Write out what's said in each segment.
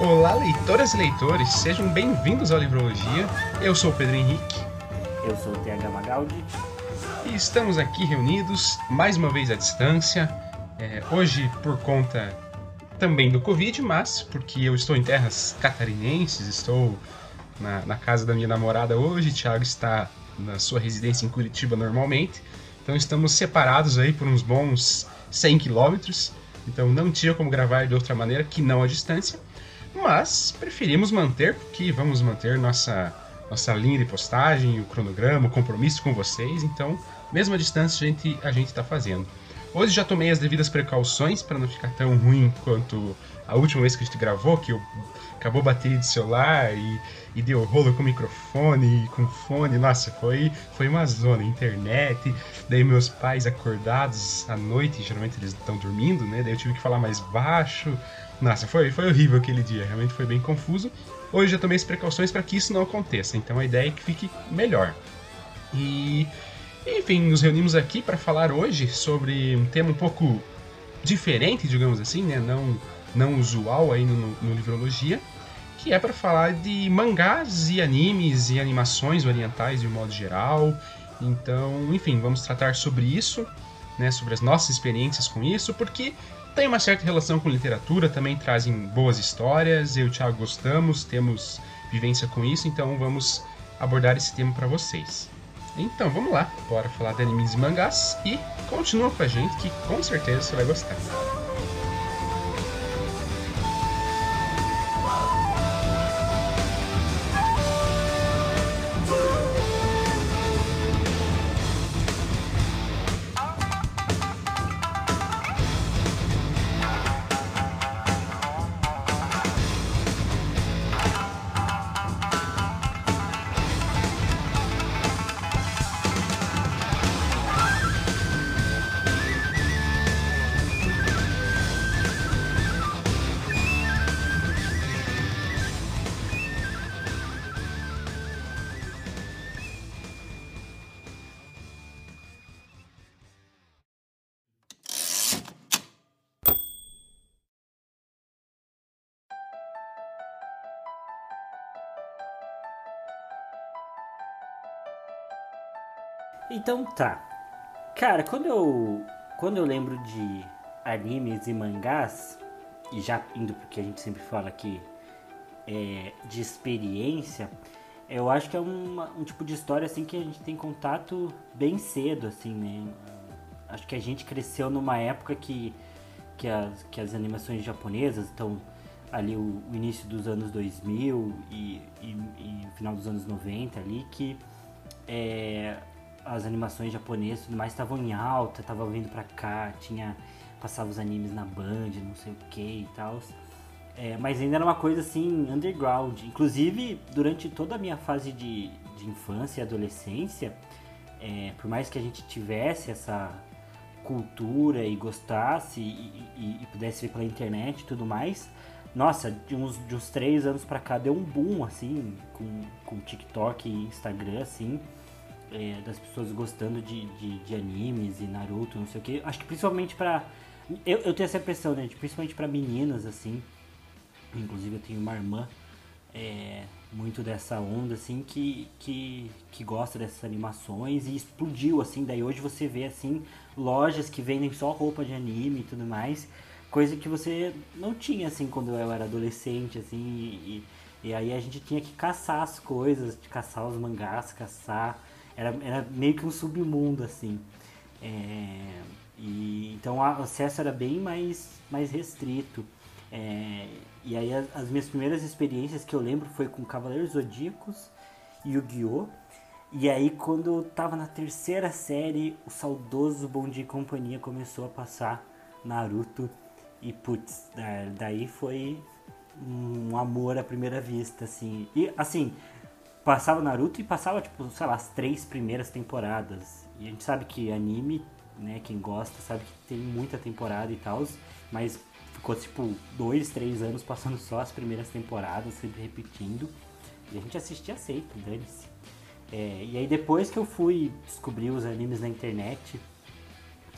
Olá, leitoras e leitores, sejam bem-vindos ao Livrologia. Eu sou o Pedro Henrique. Eu sou o TH Magaldi. E estamos aqui reunidos, mais uma vez à distância. É, hoje, por conta também do Covid, mas porque eu estou em terras catarinenses, estou na, na casa da minha namorada hoje, Thiago está na sua residência em Curitiba normalmente. Então estamos separados aí por uns bons 100 quilômetros. Então não tinha como gravar de outra maneira que não a distância. Mas preferimos manter, porque vamos manter nossa, nossa linha de postagem, o cronograma, o compromisso com vocês. Então, mesmo a distância, a gente a está fazendo. Hoje já tomei as devidas precauções para não ficar tão ruim quanto a última vez que a gente gravou, que eu, acabou a bateria de celular e, e deu rolo com microfone e com fone. Nossa, foi, foi uma zona. Internet, daí meus pais acordados à noite, geralmente eles estão dormindo, né? Daí eu tive que falar mais baixo. Nossa, foi, foi horrível aquele dia, realmente foi bem confuso. Hoje já tomei as precauções para que isso não aconteça, então a ideia é que fique melhor. E, enfim, nos reunimos aqui para falar hoje sobre um tema um pouco diferente, digamos assim, né? Não, não usual aí no, no Livrologia, que é para falar de mangás e animes e animações orientais de um modo geral. Então, enfim, vamos tratar sobre isso, né? Sobre as nossas experiências com isso, porque tem uma certa relação com literatura, também trazem boas histórias. Eu e o Thiago gostamos, temos vivência com isso, então vamos abordar esse tema para vocês. Então vamos lá, bora falar de animes e mangás e continua com a gente que com certeza você vai gostar. Então tá. Cara, quando eu quando eu lembro de animes e mangás, e já indo porque a gente sempre fala aqui é, de experiência, eu acho que é uma, um tipo de história assim que a gente tem contato bem cedo, assim, né? Acho que a gente cresceu numa época que, que, as, que as animações japonesas estão ali o, o, início dos anos 2000 e, e, e final dos anos 90 ali, que é, as animações japonesas tudo mais estavam em alta, tava vindo pra cá, tinha passava os animes na Band, não sei o que e tal. É, mas ainda era uma coisa assim, underground. Inclusive, durante toda a minha fase de, de infância e adolescência, é, por mais que a gente tivesse essa cultura e gostasse e, e, e pudesse ver pela internet e tudo mais, nossa, de uns, de uns três anos pra cá deu um boom, assim, com, com TikTok e Instagram, assim é, das pessoas gostando de, de, de, animes e Naruto, não sei o que. Acho que principalmente pra. Eu, eu tenho essa impressão, né? Principalmente pra meninas, assim. Inclusive eu tenho uma irmã é, muito dessa onda, assim, que, que, que gosta dessas animações e explodiu, assim. Daí hoje você vê, assim, lojas que vendem só roupa de anime e tudo mais. Coisa que você não tinha, assim, quando eu era adolescente, assim. E, e aí a gente tinha que caçar as coisas, caçar os mangás, caçar era, era meio que um submundo, assim. É, e, então o acesso era bem mais, mais restrito. É, e aí as, as, minhas primeiras experiências que eu lembro foi com Cavaleiros Zodíacos e Yu-Gi-Oh! E aí quando eu tava na terceira série, o saudoso Bom Dia e Companhia começou a passar Naruto. E putz, daí foi um amor à primeira vista, assim. E assim, passava Naruto e passava, tipo, sei lá, as três primeiras temporadas. E a gente sabe que anime, né, quem gosta, sabe que tem muita temporada e tal, mas ficou, tipo, dois, três anos passando só as primeiras temporadas, sempre repetindo. E a gente assistia sempre, dane-se. É, e aí depois que eu fui descobrir os animes na internet,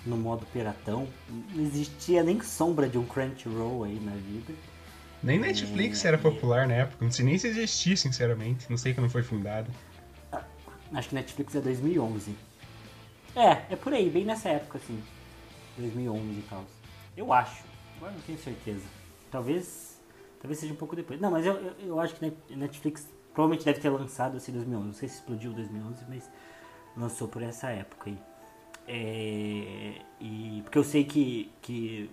no modo piratão, não existia nem sombra de um Crunchyroll aí na vida. Nem Netflix era popular na época, não sei nem se existia, sinceramente. Não sei que não foi fundada. Ah, acho que Netflix é 2011. É, é por aí, bem nessa época, assim. 2011 e tal. Eu acho. Agora não tenho certeza. Talvez. Talvez seja um pouco depois. Não, mas eu, eu, eu acho que Netflix provavelmente deve ter lançado assim 2011. Não sei se explodiu 2011, mas lançou por essa época aí. É, e, porque eu sei que, que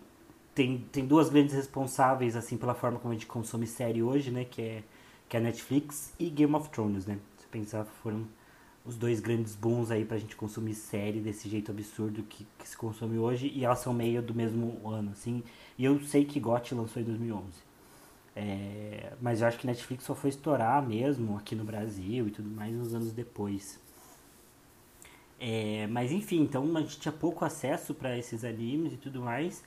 tem, tem duas grandes responsáveis assim pela forma como a gente consome série hoje, né? Que é, que é a Netflix e Game of Thrones, né? Se pensar, foram os dois grandes booms aí pra gente consumir série desse jeito absurdo que, que se consome hoje e elas são meio do mesmo ano, assim. E eu sei que GOT lançou em 2011. É, mas eu acho que Netflix só foi estourar mesmo aqui no Brasil e tudo mais uns anos depois. É, mas enfim, então a gente tinha pouco acesso para esses animes e tudo mais.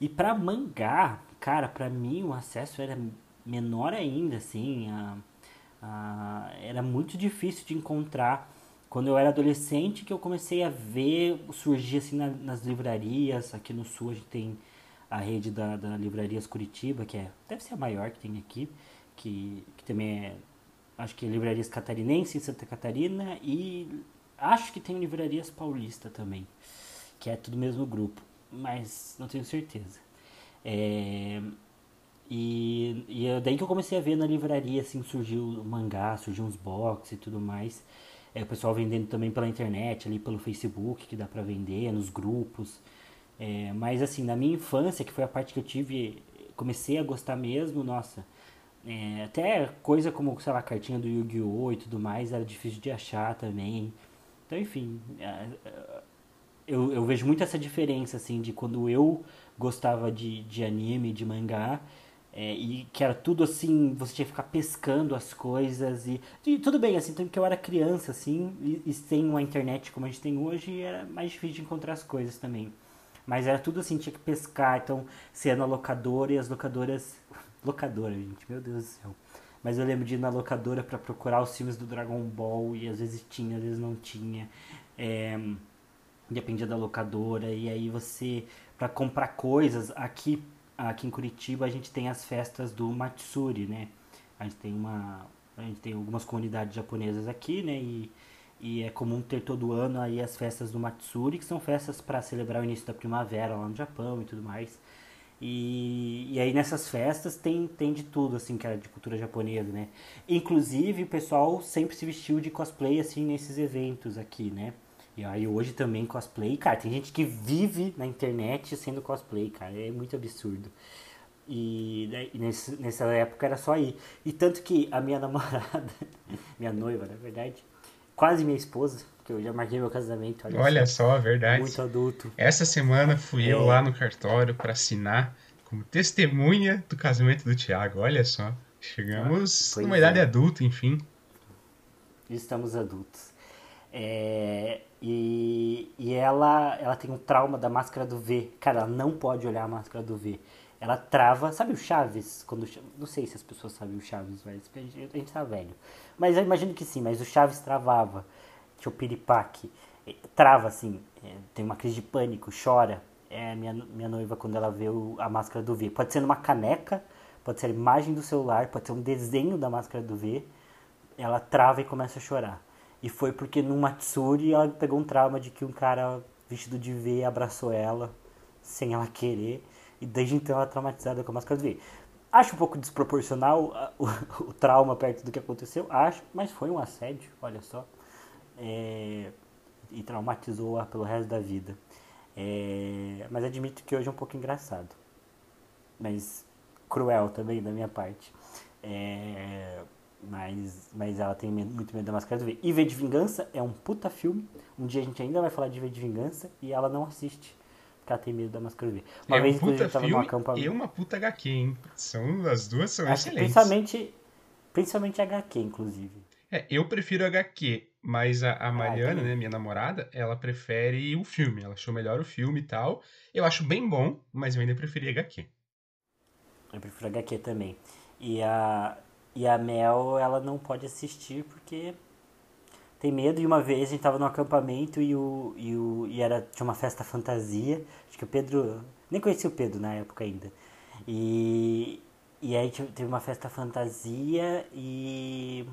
E para mangá, cara, para mim o acesso era menor ainda, assim. A, a, era muito difícil de encontrar. Quando eu era adolescente que eu comecei a ver surgir assim na, nas livrarias. Aqui no sul a gente tem a rede da, da Livrarias Curitiba, que é, deve ser a maior que tem aqui, que, que também é, acho que é Livrarias Catarinense em Santa Catarina e Acho que tem livrarias paulista também, que é tudo mesmo grupo, mas não tenho certeza. É, e, e é daí que eu comecei a ver na livraria, assim, surgiu mangá, surgiu uns box e tudo mais. É, o pessoal vendendo também pela internet, ali pelo Facebook, que dá pra vender, nos grupos. É, mas assim, na minha infância, que foi a parte que eu tive, comecei a gostar mesmo, nossa. É, até coisa como, sei lá, cartinha do Yu-Gi-Oh! e tudo mais, era difícil de achar também. Então, enfim, é, é, eu, eu vejo muito essa diferença, assim, de quando eu gostava de, de anime, de mangá, é, e que era tudo assim, você tinha que ficar pescando as coisas e, e tudo bem, assim, porque eu era criança, assim, e, e, sem uma internet como a gente tem hoje, era mais difícil de encontrar as coisas também. Mas era tudo assim, tinha que pescar, então ia na locadora e as locadoras. Locadora, gente, meu Deus do céu. Mas eu lembro de ir na locadora para procurar os filmes do Dragon Ball e às vezes tinha, às vezes não tinha. É, dependia da locadora. E aí você, para comprar coisas, aqui, aqui em Curitiba a gente tem as festas do Matsuri, né? A gente tem uma. A gente tem algumas comunidades japonesas aqui, né? E, e é comum ter todo ano aí as festas do Matsuri, que são festas para celebrar o início da primavera lá no Japão e tudo mais. E, e aí nessas festas tem, tem de tudo, assim, que era de cultura japonesa, né? Inclusive o pessoal sempre se vestiu de cosplay, assim, nesses eventos aqui, né? E aí hoje também cosplay, cara, tem gente que vive na internet sendo cosplay, cara, é muito absurdo. E, né, e nesse, nessa época era só aí. E tanto que a minha namorada, minha noiva, na verdade, quase minha esposa, porque eu já marquei meu casamento. Olha, olha só, verdade. Muito adulto. Essa semana fui é. eu lá no cartório para assinar como testemunha do casamento do Tiago. Olha só. Chegamos ah, numa idade é. adulta, enfim. Estamos adultos. É, e, e ela, ela tem um trauma da máscara do V. Cara, ela não pode olhar a máscara do V. Ela trava. Sabe o Chaves? Quando, não sei se as pessoas sabem o Chaves, mas a gente, tá velho. Mas eu imagino que sim, mas o Chaves travava que o piripaque trava assim, é, tem uma crise de pânico, chora. É minha, minha noiva quando ela vê o, a máscara do V. Pode ser numa caneca, pode ser a imagem do celular, pode ser um desenho da máscara do V. Ela trava e começa a chorar. E foi porque no Matsuri ela pegou um trauma de que um cara vestido de V abraçou ela sem ela querer. E desde então ela é traumatizada com a máscara do V. Acho um pouco desproporcional o, o trauma perto do que aconteceu, acho, mas foi um assédio, olha só é, e traumatizou-a pelo resto da vida. É, mas admito que hoje é um pouco engraçado. Mas cruel também da minha parte. É, mas, mas ela tem muito medo da Máscara do V. E V de Vingança é um puta filme. Um dia a gente ainda vai falar de V de Vingança e ela não assiste. Porque ela tem medo da Máscara do V. Uma é vez, um puta tava filme acampamento... e uma puta HQ, hein? São, as duas são Acho excelentes. Principalmente, principalmente HQ, inclusive. É, eu prefiro HQ, mas a, a ah, Mariana, ah, né, minha namorada, ela prefere o filme. Ela achou melhor o filme e tal. Eu acho bem bom, mas eu ainda preferi HQ. Eu prefiro HQ também. E a, e a Mel, ela não pode assistir porque tem medo. E uma vez a gente tava no acampamento e, o, e, o, e era, tinha uma festa fantasia. Acho que o Pedro. Nem conhecia o Pedro na época ainda. E, E aí teve uma festa fantasia e.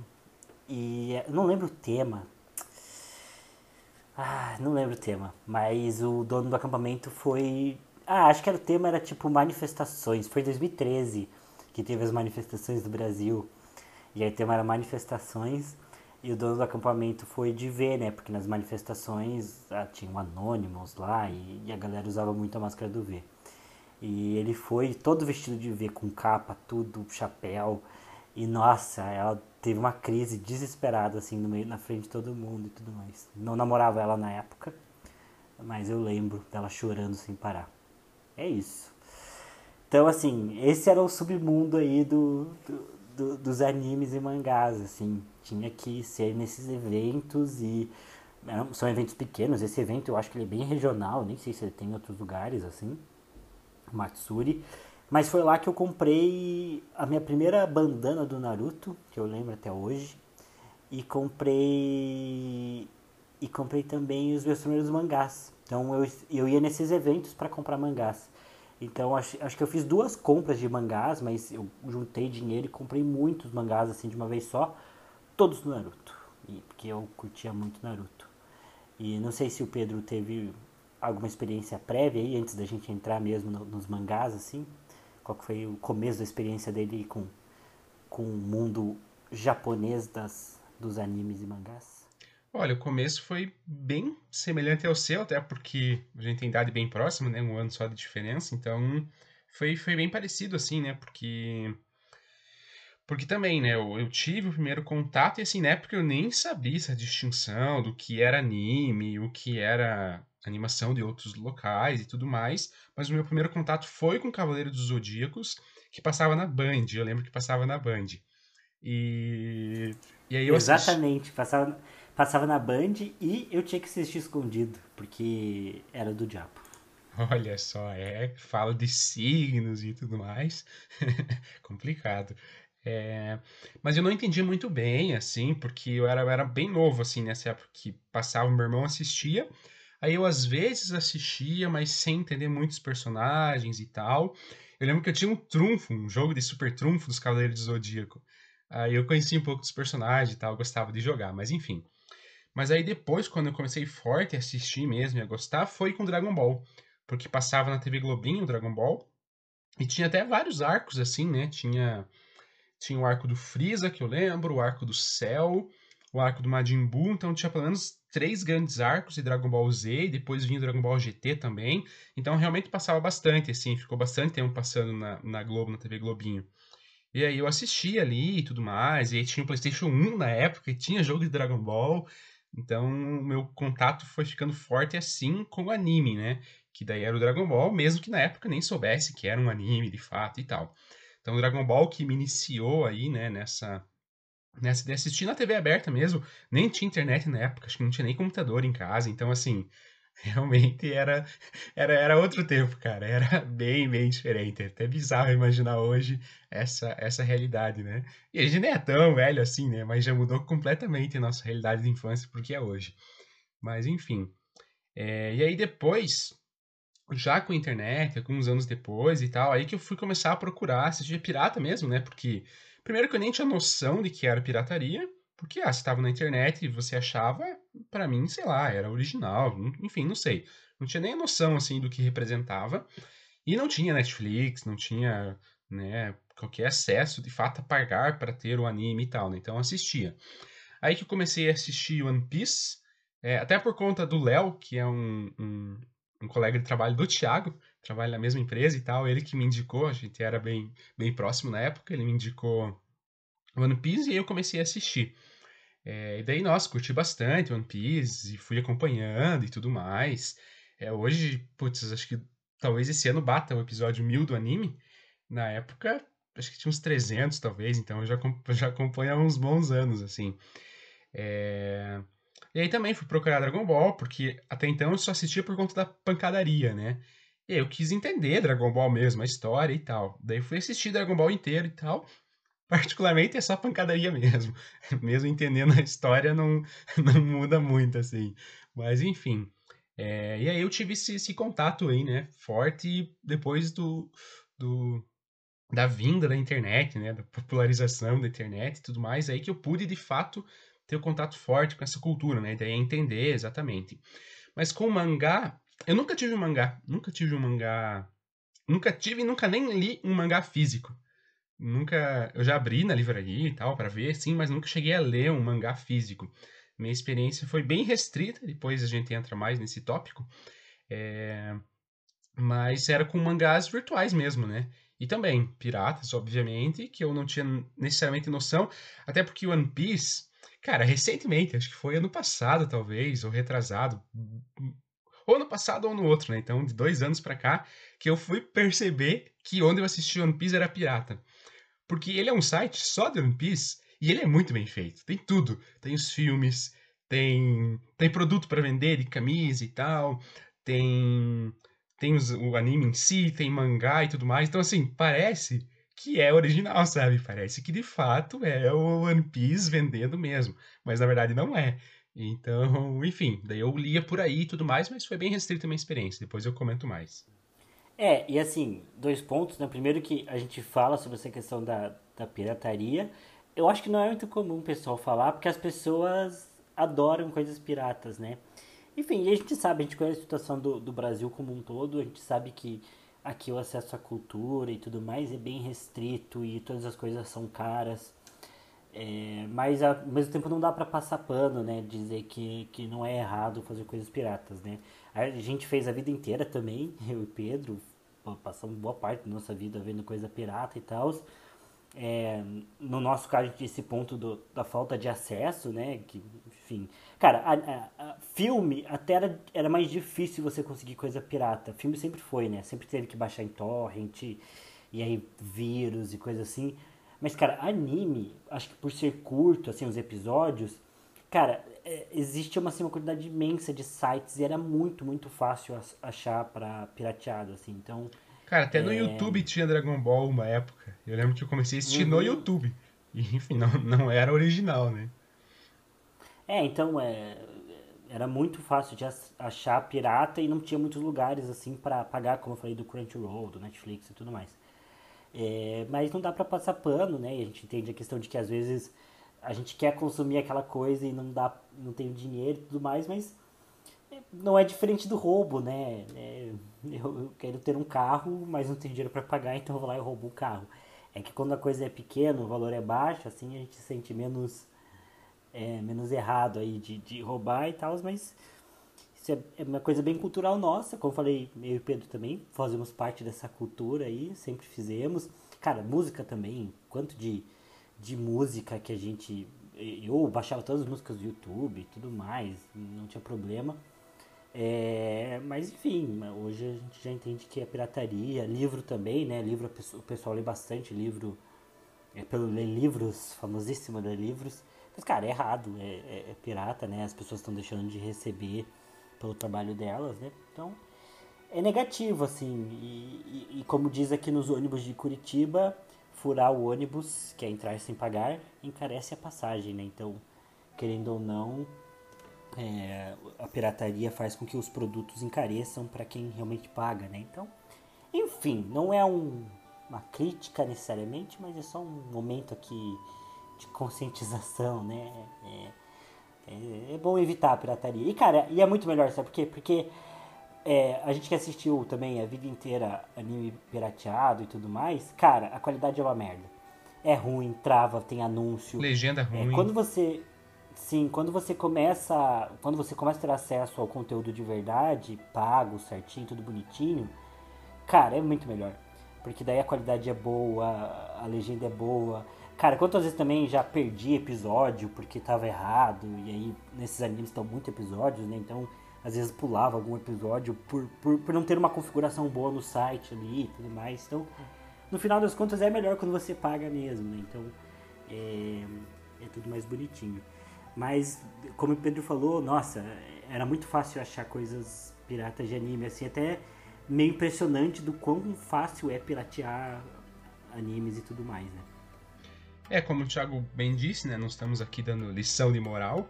E. Não lembro o tema. Ah, não lembro o tema. Mas o dono do acampamento foi. Ah, acho que era o tema era tipo manifestações. Foi 2013 que teve as manifestações do Brasil. E aí era manifestações. E o dono do acampamento foi de ver, né? Porque nas manifestações ah, tinham anônimos lá e, e, a galera usava muito a máscara do V. E ele foi todo vestido de V, com capa, tudo, chapéu. E nossa, ela teve uma crise desesperada, assim, no meio, na frente de todo mundo e tudo mais. Não namorava ela na época, mas eu lembro dela chorando sem parar. É isso. Então, assim, esse era o submundo aí do, do, do dos animes e mangás, assim. Tinha que ser nesses eventos e são eventos pequenos. Esse evento eu acho que ele é bem regional, nem sei se ele tem em outros lugares, assim. Matsuri. Mas foi lá que eu comprei a minha primeira bandana do Naruto, que eu lembro até hoje. E comprei. E comprei também os meus primeiros mangás. Então eu, eu ia nesses eventos para comprar mangás. Então acho, acho que eu fiz duas compras de mangás, mas eu juntei dinheiro e comprei muitos mangás assim de uma vez só, todos do Naruto. E, porque eu curtia muito Naruto. E não sei se o Pedro teve alguma experiência prévia aí, antes da gente entrar mesmo no, nos mangás, assim? Qual foi o começo da experiência dele com, com o mundo japonês das, dos animes e mangás? Olha, o começo foi bem semelhante ao seu, até porque a gente tem idade bem próxima, né? Um ano só de diferença, então foi, foi bem parecido, assim, né? Porque porque também, né, eu, eu, tive o primeiro contato e assim, na época eu nem sabia essa distinção do que era anime, o que era animação de outros locais e tudo mais, mas o meu primeiro contato foi com Cavaleiro dos Zodíacos, que passava na Band, eu lembro que passava na Band. E, e aí eu Exatamente, assisti... passava, passava na Band e eu tinha que assistir escondido, porque era do diabo. Olha só, é, fala de signos e tudo mais. Complicado. É, mas eu não entendi muito bem, assim, porque eu era, eu era bem novo, assim, nessa época que passava, meu irmão assistia. Aí eu às vezes assistia, mas sem entender muitos personagens e tal. Eu lembro que eu tinha um trunfo, um jogo de super trunfo dos Cavaleiros do Zodíaco. Aí eu conhecia um pouco dos personagens e tal, gostava de jogar, mas enfim. Mas aí depois, quando eu comecei forte a assistir mesmo e a gostar, foi com Dragon Ball. Porque passava na TV Globinho o Dragon Ball. E tinha até vários arcos, assim, né? Tinha tinha o arco do Freeza, que eu lembro, o arco do Cell, o arco do Majin Buu, então tinha pelo menos três grandes arcos de Dragon Ball Z, e depois vinha o Dragon Ball GT também. Então realmente passava bastante, assim, ficou bastante tempo passando na, na Globo, na TV Globinho. E aí eu assistia ali e tudo mais, e aí tinha o PlayStation 1 na época, e tinha jogo de Dragon Ball. Então o meu contato foi ficando forte assim com o anime, né? Que daí era o Dragon Ball, mesmo que na época nem soubesse que era um anime de fato e tal. Então, o Dragon Ball que me iniciou aí, né, nessa, nessa de assistir na TV aberta mesmo, nem tinha internet na época, acho que não tinha nem computador em casa, então, assim, realmente era, era, era outro tempo, cara, era bem, bem diferente, é até bizarro imaginar hoje essa, essa realidade, né? E a gente nem é tão velho assim, né, mas já mudou completamente a nossa realidade de infância porque é hoje. Mas, enfim, é, e aí depois já com a internet, alguns anos depois e tal, aí que eu fui começar a procurar assistir pirata mesmo, né? Porque, primeiro que eu nem tinha noção de que era pirataria, porque, ah, se estava na internet e você achava, para mim, sei lá, era original, enfim, não sei. Não tinha nem noção, assim, do que representava. E não tinha Netflix, não tinha, né, qualquer acesso, de fato, a pagar para ter o anime e tal, né? Então, assistia. Aí que eu comecei a assistir One Piece, é, até por conta do Léo, que é um, um um colega de trabalho do Thiago, trabalha na mesma empresa e tal, ele que me indicou, a gente era bem, bem próximo na época, ele me indicou One Piece e aí eu comecei a assistir. É, e daí, nossa, curti bastante One Piece e fui acompanhando e tudo mais. É, hoje, putz, acho que talvez esse ano bata o episódio 1000 do anime. Na época, acho que tinha uns 300 talvez, então eu já, já acompanho há uns bons anos, assim. É... E aí também fui procurar Dragon Ball, porque até então eu só assistia por conta da pancadaria, né? E aí eu quis entender Dragon Ball mesmo, a história e tal. Daí fui assistir Dragon Ball inteiro e tal. Particularmente é só pancadaria mesmo. Mesmo entendendo a história, não, não muda muito, assim. Mas enfim. É, e aí eu tive esse, esse, contato aí, né? Forte depois do, do, da vinda da internet, né, da popularização da internet e tudo mais, aí que eu pude de fato ter o um contato forte com essa cultura, né, daí entender exatamente. Mas com o mangá, eu nunca tive um mangá, nunca tive um mangá, nunca tive, nunca nem li um mangá físico. Nunca, eu já abri na livraria e tal para ver, sim, mas nunca cheguei a ler um mangá físico. Minha experiência foi bem restrita, depois a gente entra mais nesse tópico. É... Mas era com mangás virtuais mesmo, né? E também piratas, obviamente, que eu não tinha necessariamente noção, até porque One Piece, cara, recentemente, acho que foi ano passado talvez, ou retrasado, ou ano passado ou no outro, né? Então, de dois anos para cá, que eu fui perceber que onde eu assisti One Piece era pirata. Porque ele é um site só de One Piece e ele é muito bem feito. Tem tudo. Tem os filmes, tem, tem produto para vender de camisa e tal, tem tem os, o anime em si, tem mangá e tudo mais. Então, assim, parece que é original, sabe? Parece que de fato é o One Piece vendendo mesmo. Mas na verdade não é. Então, enfim, daí eu lia por aí e tudo mais, mas foi bem restrita a minha experiência. Depois eu comento mais. É, e assim, dois pontos, né? Primeiro que a gente fala sobre essa questão da, da pirataria. Eu acho que não é muito comum o pessoal falar, porque as pessoas adoram coisas piratas, né? Enfim, a gente sabe, a gente conhece a situação do, do Brasil como um todo, a gente sabe que aqui o acesso à cultura e tudo mais é bem restrito e todas as coisas são caras. É, mas ao mesmo tempo não dá para passar pano, né? Dizer que, que não é errado fazer coisas piratas, né? A gente fez a vida inteira também, eu e Pedro, passamos boa parte da nossa vida vendo coisa pirata e tal. É, no nosso caso, esse ponto do, da falta de acesso, né? Que, enfim. Cara, a, a, a, filme até era, era mais difícil você conseguir coisa pirata. Filme sempre foi, né? Sempre teve que baixar em torrent, e aí vírus e coisa assim. Mas, cara, anime, acho que por ser curto, assim, os episódios, cara, é, existe uma, assim, uma quantidade imensa de sites e era muito, muito fácil achar para pirateado, assim. Então, Cara, até no é... YouTube tinha Dragon Ball uma época. Eu lembro que eu comecei a assistir uhum. no YouTube. E, enfim, não, não era original, né? É, então é, era muito fácil de achar pirata e não tinha muitos lugares assim para pagar, como eu falei, do Crunchyroll, do Netflix e tudo mais. É, mas não dá para passar pano, né? E a gente entende a questão de que às vezes a gente quer consumir aquela coisa e não dá, não tem o dinheiro e tudo mais, mas não é diferente do roubo, né? É, eu, quero ter um carro, mas não tenho dinheiro para pagar, então eu vou lá e roubo o carro. É que quando a coisa é pequena, o valor é baixo, assim a gente se sente menos, é, menos errado aí de, de roubar e tal, mas isso é, é uma coisa bem cultural nossa. Como falei, eu e Pedro também fazemos parte dessa cultura aí, sempre fizemos. Cara, música também, quanto de, de música que a gente. Eu baixava todas as músicas do YouTube e tudo mais, não tinha problema. É, mas enfim, hoje a gente já entende que é pirataria, livro também, né? Livro o pessoal lê bastante livro, é pelo ler livros, famosíssimo ler livros. Mas cara, é errado, é, é, é pirata, né? As pessoas estão deixando de receber pelo trabalho delas, né? Então é negativo, assim. E, e, e como diz aqui nos ônibus de Curitiba, furar o ônibus, que é entrar sem pagar, encarece a passagem, né? Então, querendo ou não, é, a pirataria faz com que os produtos encareçam para quem realmente paga, né? Então, enfim, não é um, uma crítica necessariamente, mas é só um momento aqui de conscientização, né? É, é, é bom evitar a pirataria. E, cara, e é muito melhor, sabe por quê? Porque é, a gente que assistiu também a vida inteira anime pirateado e tudo mais, cara, a qualidade é uma merda. É ruim, trava, tem anúncio. Legenda é, ruim. quando você Sim, quando você começa, quando você começa a ter acesso ao conteúdo de verdade, pago, certinho, tudo bonitinho, cara, é muito melhor. Porque daí a qualidade é boa, a legenda é boa. Cara, quantas vezes também já perdi episódio porque tava errado, e aí nesses animes estão muitos episódios, né? Então, às vezes pulava algum episódio por, por, por não ter uma configuração boa no site ali e tudo mais. Então, no final das contas é melhor quando você paga mesmo, né? Então, é, é tudo mais bonitinho. Mas, como o Pedro falou, nossa, era muito fácil achar coisas piratas de anime, assim, até meio impressionante do quão fácil é piratear animes e tudo mais, né? É, como o Thiago bem disse, né? Não estamos aqui dando lição de moral,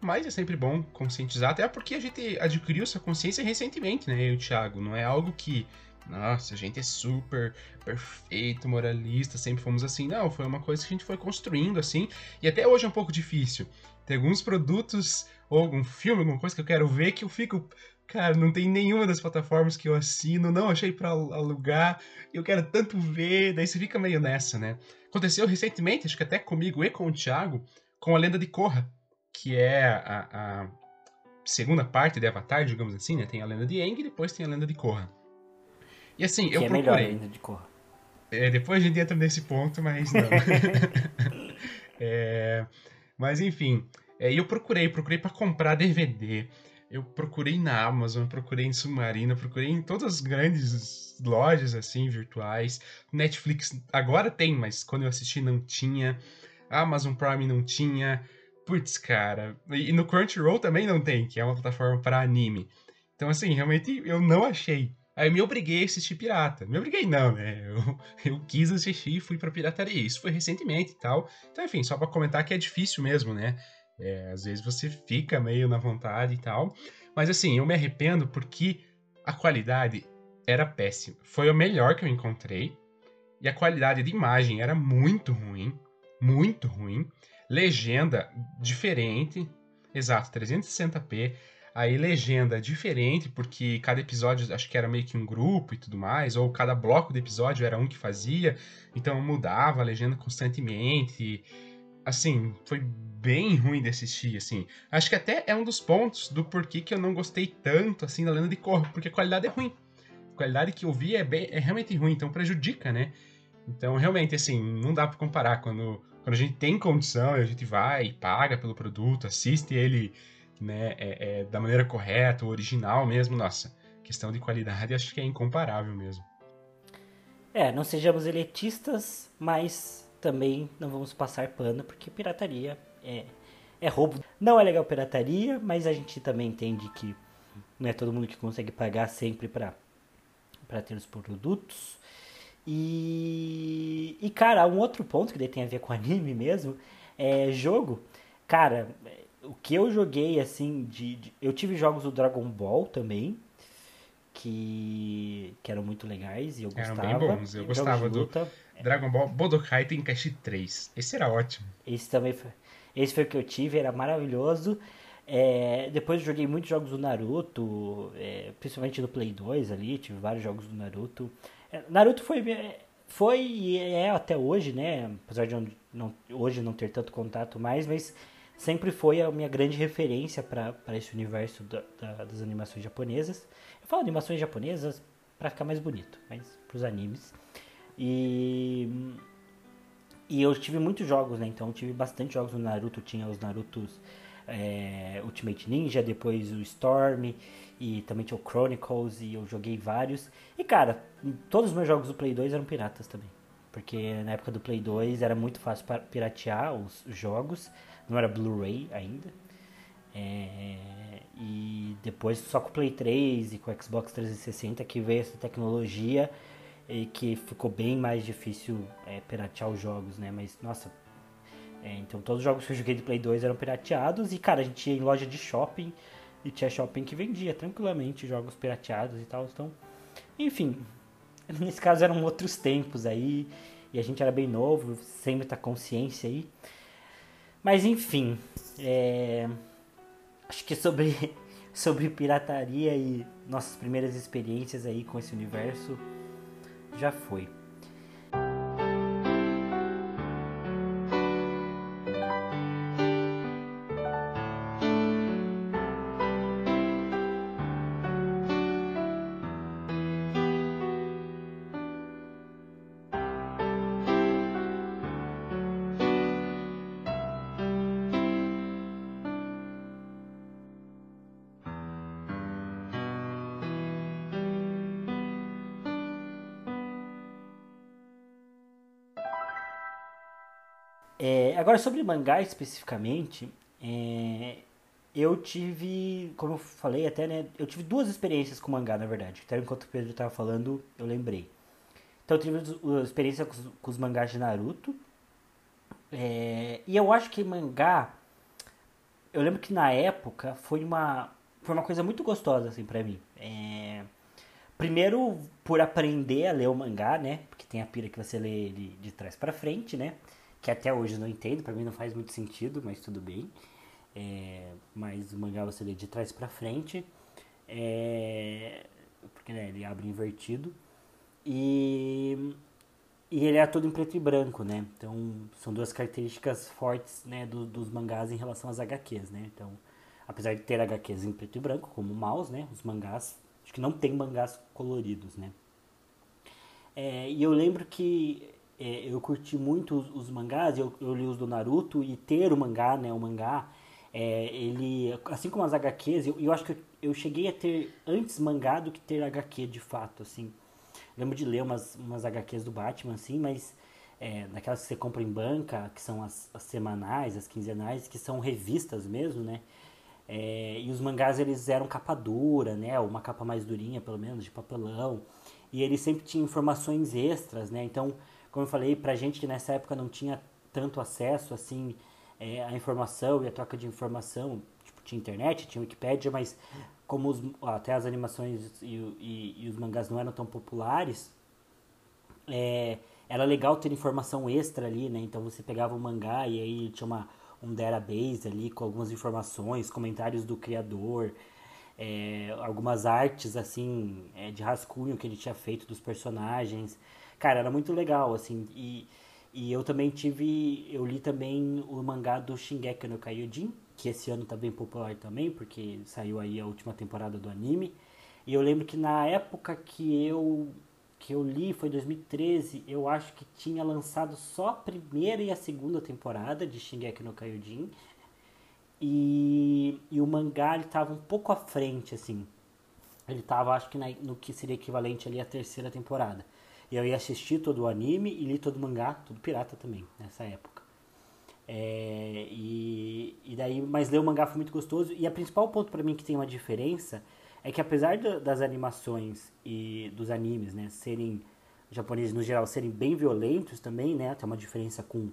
mas é sempre bom conscientizar, até porque a gente adquiriu essa consciência recentemente, né? Eu e o Thiago. Não é algo que nossa, a gente é super perfeito, moralista, sempre fomos assim. Não, foi uma coisa que a gente foi construindo assim, e até hoje é um pouco difícil. Tem alguns produtos ou algum filme, alguma coisa que eu quero ver que eu fico, cara, não tem nenhuma das plataformas que eu assino, não achei para alugar, eu quero tanto ver, daí você fica meio nessa, né? Aconteceu recentemente, acho que até comigo e com o Thiago, com a Lenda de Korra, que é a, a segunda parte de Avatar, digamos assim, né? Tem a Lenda de Aang e depois tem a Lenda de Korra. E assim, que eu é procurei. melhor ainda de Korra. É, depois a gente entra nesse ponto, mas não. é, mas enfim, é, eu procurei, procurei para comprar DVD. Eu procurei na Amazon, procurei em Submarino, procurei em todas as grandes lojas assim virtuais. Netflix agora tem, mas quando eu assisti não tinha. Amazon Prime não tinha. Putz, cara. E no Crunchyroll também não tem, que é uma plataforma para anime. Então, assim, realmente eu não achei. Aí me obriguei a assistir pirata. Me obriguei não, né? Eu, eu quis assistir e fui pra pirataria. Isso foi recentemente e tal. Então, enfim, só para comentar que é difícil mesmo, né? É, às vezes você fica meio na vontade e tal. Mas assim, eu me arrependo porque a qualidade era péssima. Foi o melhor que eu encontrei. E a qualidade de imagem era muito ruim. Muito ruim. Legenda diferente. Exato, 360p. Aí legenda diferente, porque cada episódio acho que era meio que um grupo e tudo mais, ou cada bloco de episódio era um que fazia, então mudava a legenda constantemente. Assim, foi bem ruim de assistir, assim. Acho que até é um dos pontos do porquê que eu não gostei tanto, assim, da Lenda de Korra, porque a qualidade é ruim. A qualidade que eu vi é, bem, é realmente ruim, então prejudica, né? Então, realmente, assim, não dá para comparar. Quando, quando a gente tem condição, a gente vai e paga pelo produto, assiste ele né, é, é, da maneira correta, original mesmo, nossa, questão de qualidade acho que é incomparável mesmo. É, não sejamos elitistas, mas também não vamos passar pano, porque pirataria é, é roubo. Não é legal pirataria, mas a gente também entende que não é todo mundo que consegue pagar sempre para ter os produtos. E, e, cara, um outro ponto que daí tem a ver com anime mesmo é jogo. Cara, o que eu joguei, assim, de, de, Eu tive jogos do Dragon Ball também, que, que eram muito legais e eu gostava. Eram bem bons, eu gostava do Dragon Ball Budokai Tenkaichi 3. Esse era ótimo. Esse também foi, esse foi o que eu tive, era maravilhoso. É, depois joguei muitos jogos do Naruto, é, principalmente no Play 2 ali, tive vários jogos do Naruto. É, Naruto foi, foi e é até hoje, né? Apesar de não, não, hoje não ter tanto contato mais, mas sempre foi a minha grande referência para esse universo da, da, das animações japonesas. Eu falo animações japonesas para ficar mais bonito, mas para os animes. E, e eu tive muitos jogos, né? Então eu tive bastante jogos no Naruto. Tinha os Narutos é, Ultimate Ninja, depois o Storm e também tinha o Chronicles e eu joguei vários. E cara, todos os meus jogos do Play 2 eram piratas também. Porque na época do Play 2 era muito fácil piratear os jogos não era Blu-ray ainda. É, e depois só com o Play 3 e com o Xbox 360 que veio essa tecnologia e que ficou bem mais difícil é, piratear os jogos, né? Mas, nossa, é, então todos os jogos que eu joguei de Play 2 eram pirateados e, cara, a gente ia em loja de shopping e tinha shopping que vendia tranquilamente jogos pirateados e tal, então, enfim, nesse caso eram outros tempos aí e a gente era bem novo, sem muita consciência aí. Mas enfim, é... acho que sobre, sobre pirataria e nossas primeiras experiências aí com esse universo já foi. É, agora, sobre mangá especificamente, é, eu tive, como eu falei até, né? Eu tive duas experiências com mangá, na verdade. Até enquanto o Pedro estava falando, eu lembrei. Então, eu tive a experiência com os, com os mangás de Naruto. É, e eu acho que mangá. Eu lembro que na época foi uma, foi uma coisa muito gostosa, assim, pra mim. É, primeiro por aprender a ler o mangá, né? Porque tem a pira que você lê ele de trás para frente, né? Que até hoje não entendo, para mim não faz muito sentido, mas tudo bem. É, mas o mangá você lê de trás para frente. É, porque né, ele abre invertido. E, e ele é todo em preto e branco, né? Então são duas características fortes né, do, dos mangás em relação às HQs, né? Então, apesar de ter HQs em preto e branco, como o Mouse, né? Os mangás, acho que não tem mangás coloridos, né? É, e eu lembro que é, eu curti muito os, os mangás, eu, eu, li os do Naruto, e ter o mangá, né? O mangá, é, ele, assim como as HQs, eu, eu acho que eu, cheguei a ter antes mangá do que ter HQ de fato, assim. Lembro de ler umas, umas HQs do Batman, assim, mas é, daquelas que você compra em banca, que são as, as semanais, as quinzenais, que são revistas mesmo, né? É, e os mangás eles eram capa dura, né? Uma capa mais durinha, pelo menos, de papelão. E eles sempre tinham informações extras, né? Então, como eu falei, pra gente que nessa época não tinha tanto acesso, assim, é, à informação e a troca de informação, tipo, tinha internet, tinha Wikipedia, mas como os, até as animações e, e, e, os mangás não eram tão populares, é, era legal ter informação extra ali, né? Então você pegava o mangá e aí tinha uma, um database ali com algumas informações, comentários do criador, é, algumas artes assim é, de rascunho que ele tinha feito dos personagens. Cara, era muito legal, assim, e, e eu também tive, eu li também o mangá do Shingeki no Kyojin, que esse ano tá bem popular também, porque saiu aí a última temporada do anime. E eu lembro que na época que eu que eu li, foi 2013, eu acho que tinha lançado só a primeira e a segunda temporada de Shingeki no Kyojin. E, e o mangá ele tava um pouco à frente, assim. Ele tava, acho que na, no que seria equivalente ali à terceira temporada. E eu ia assistir todo o anime e li todo o mangá, tudo pirata também, nessa época. É, e, e daí, mas ler o mangá foi muito gostoso. E a principal ponto para mim que tem uma diferença é que apesar do, das animações e dos animes, né, serem japoneses no geral serem bem violentos também, né, tem uma diferença com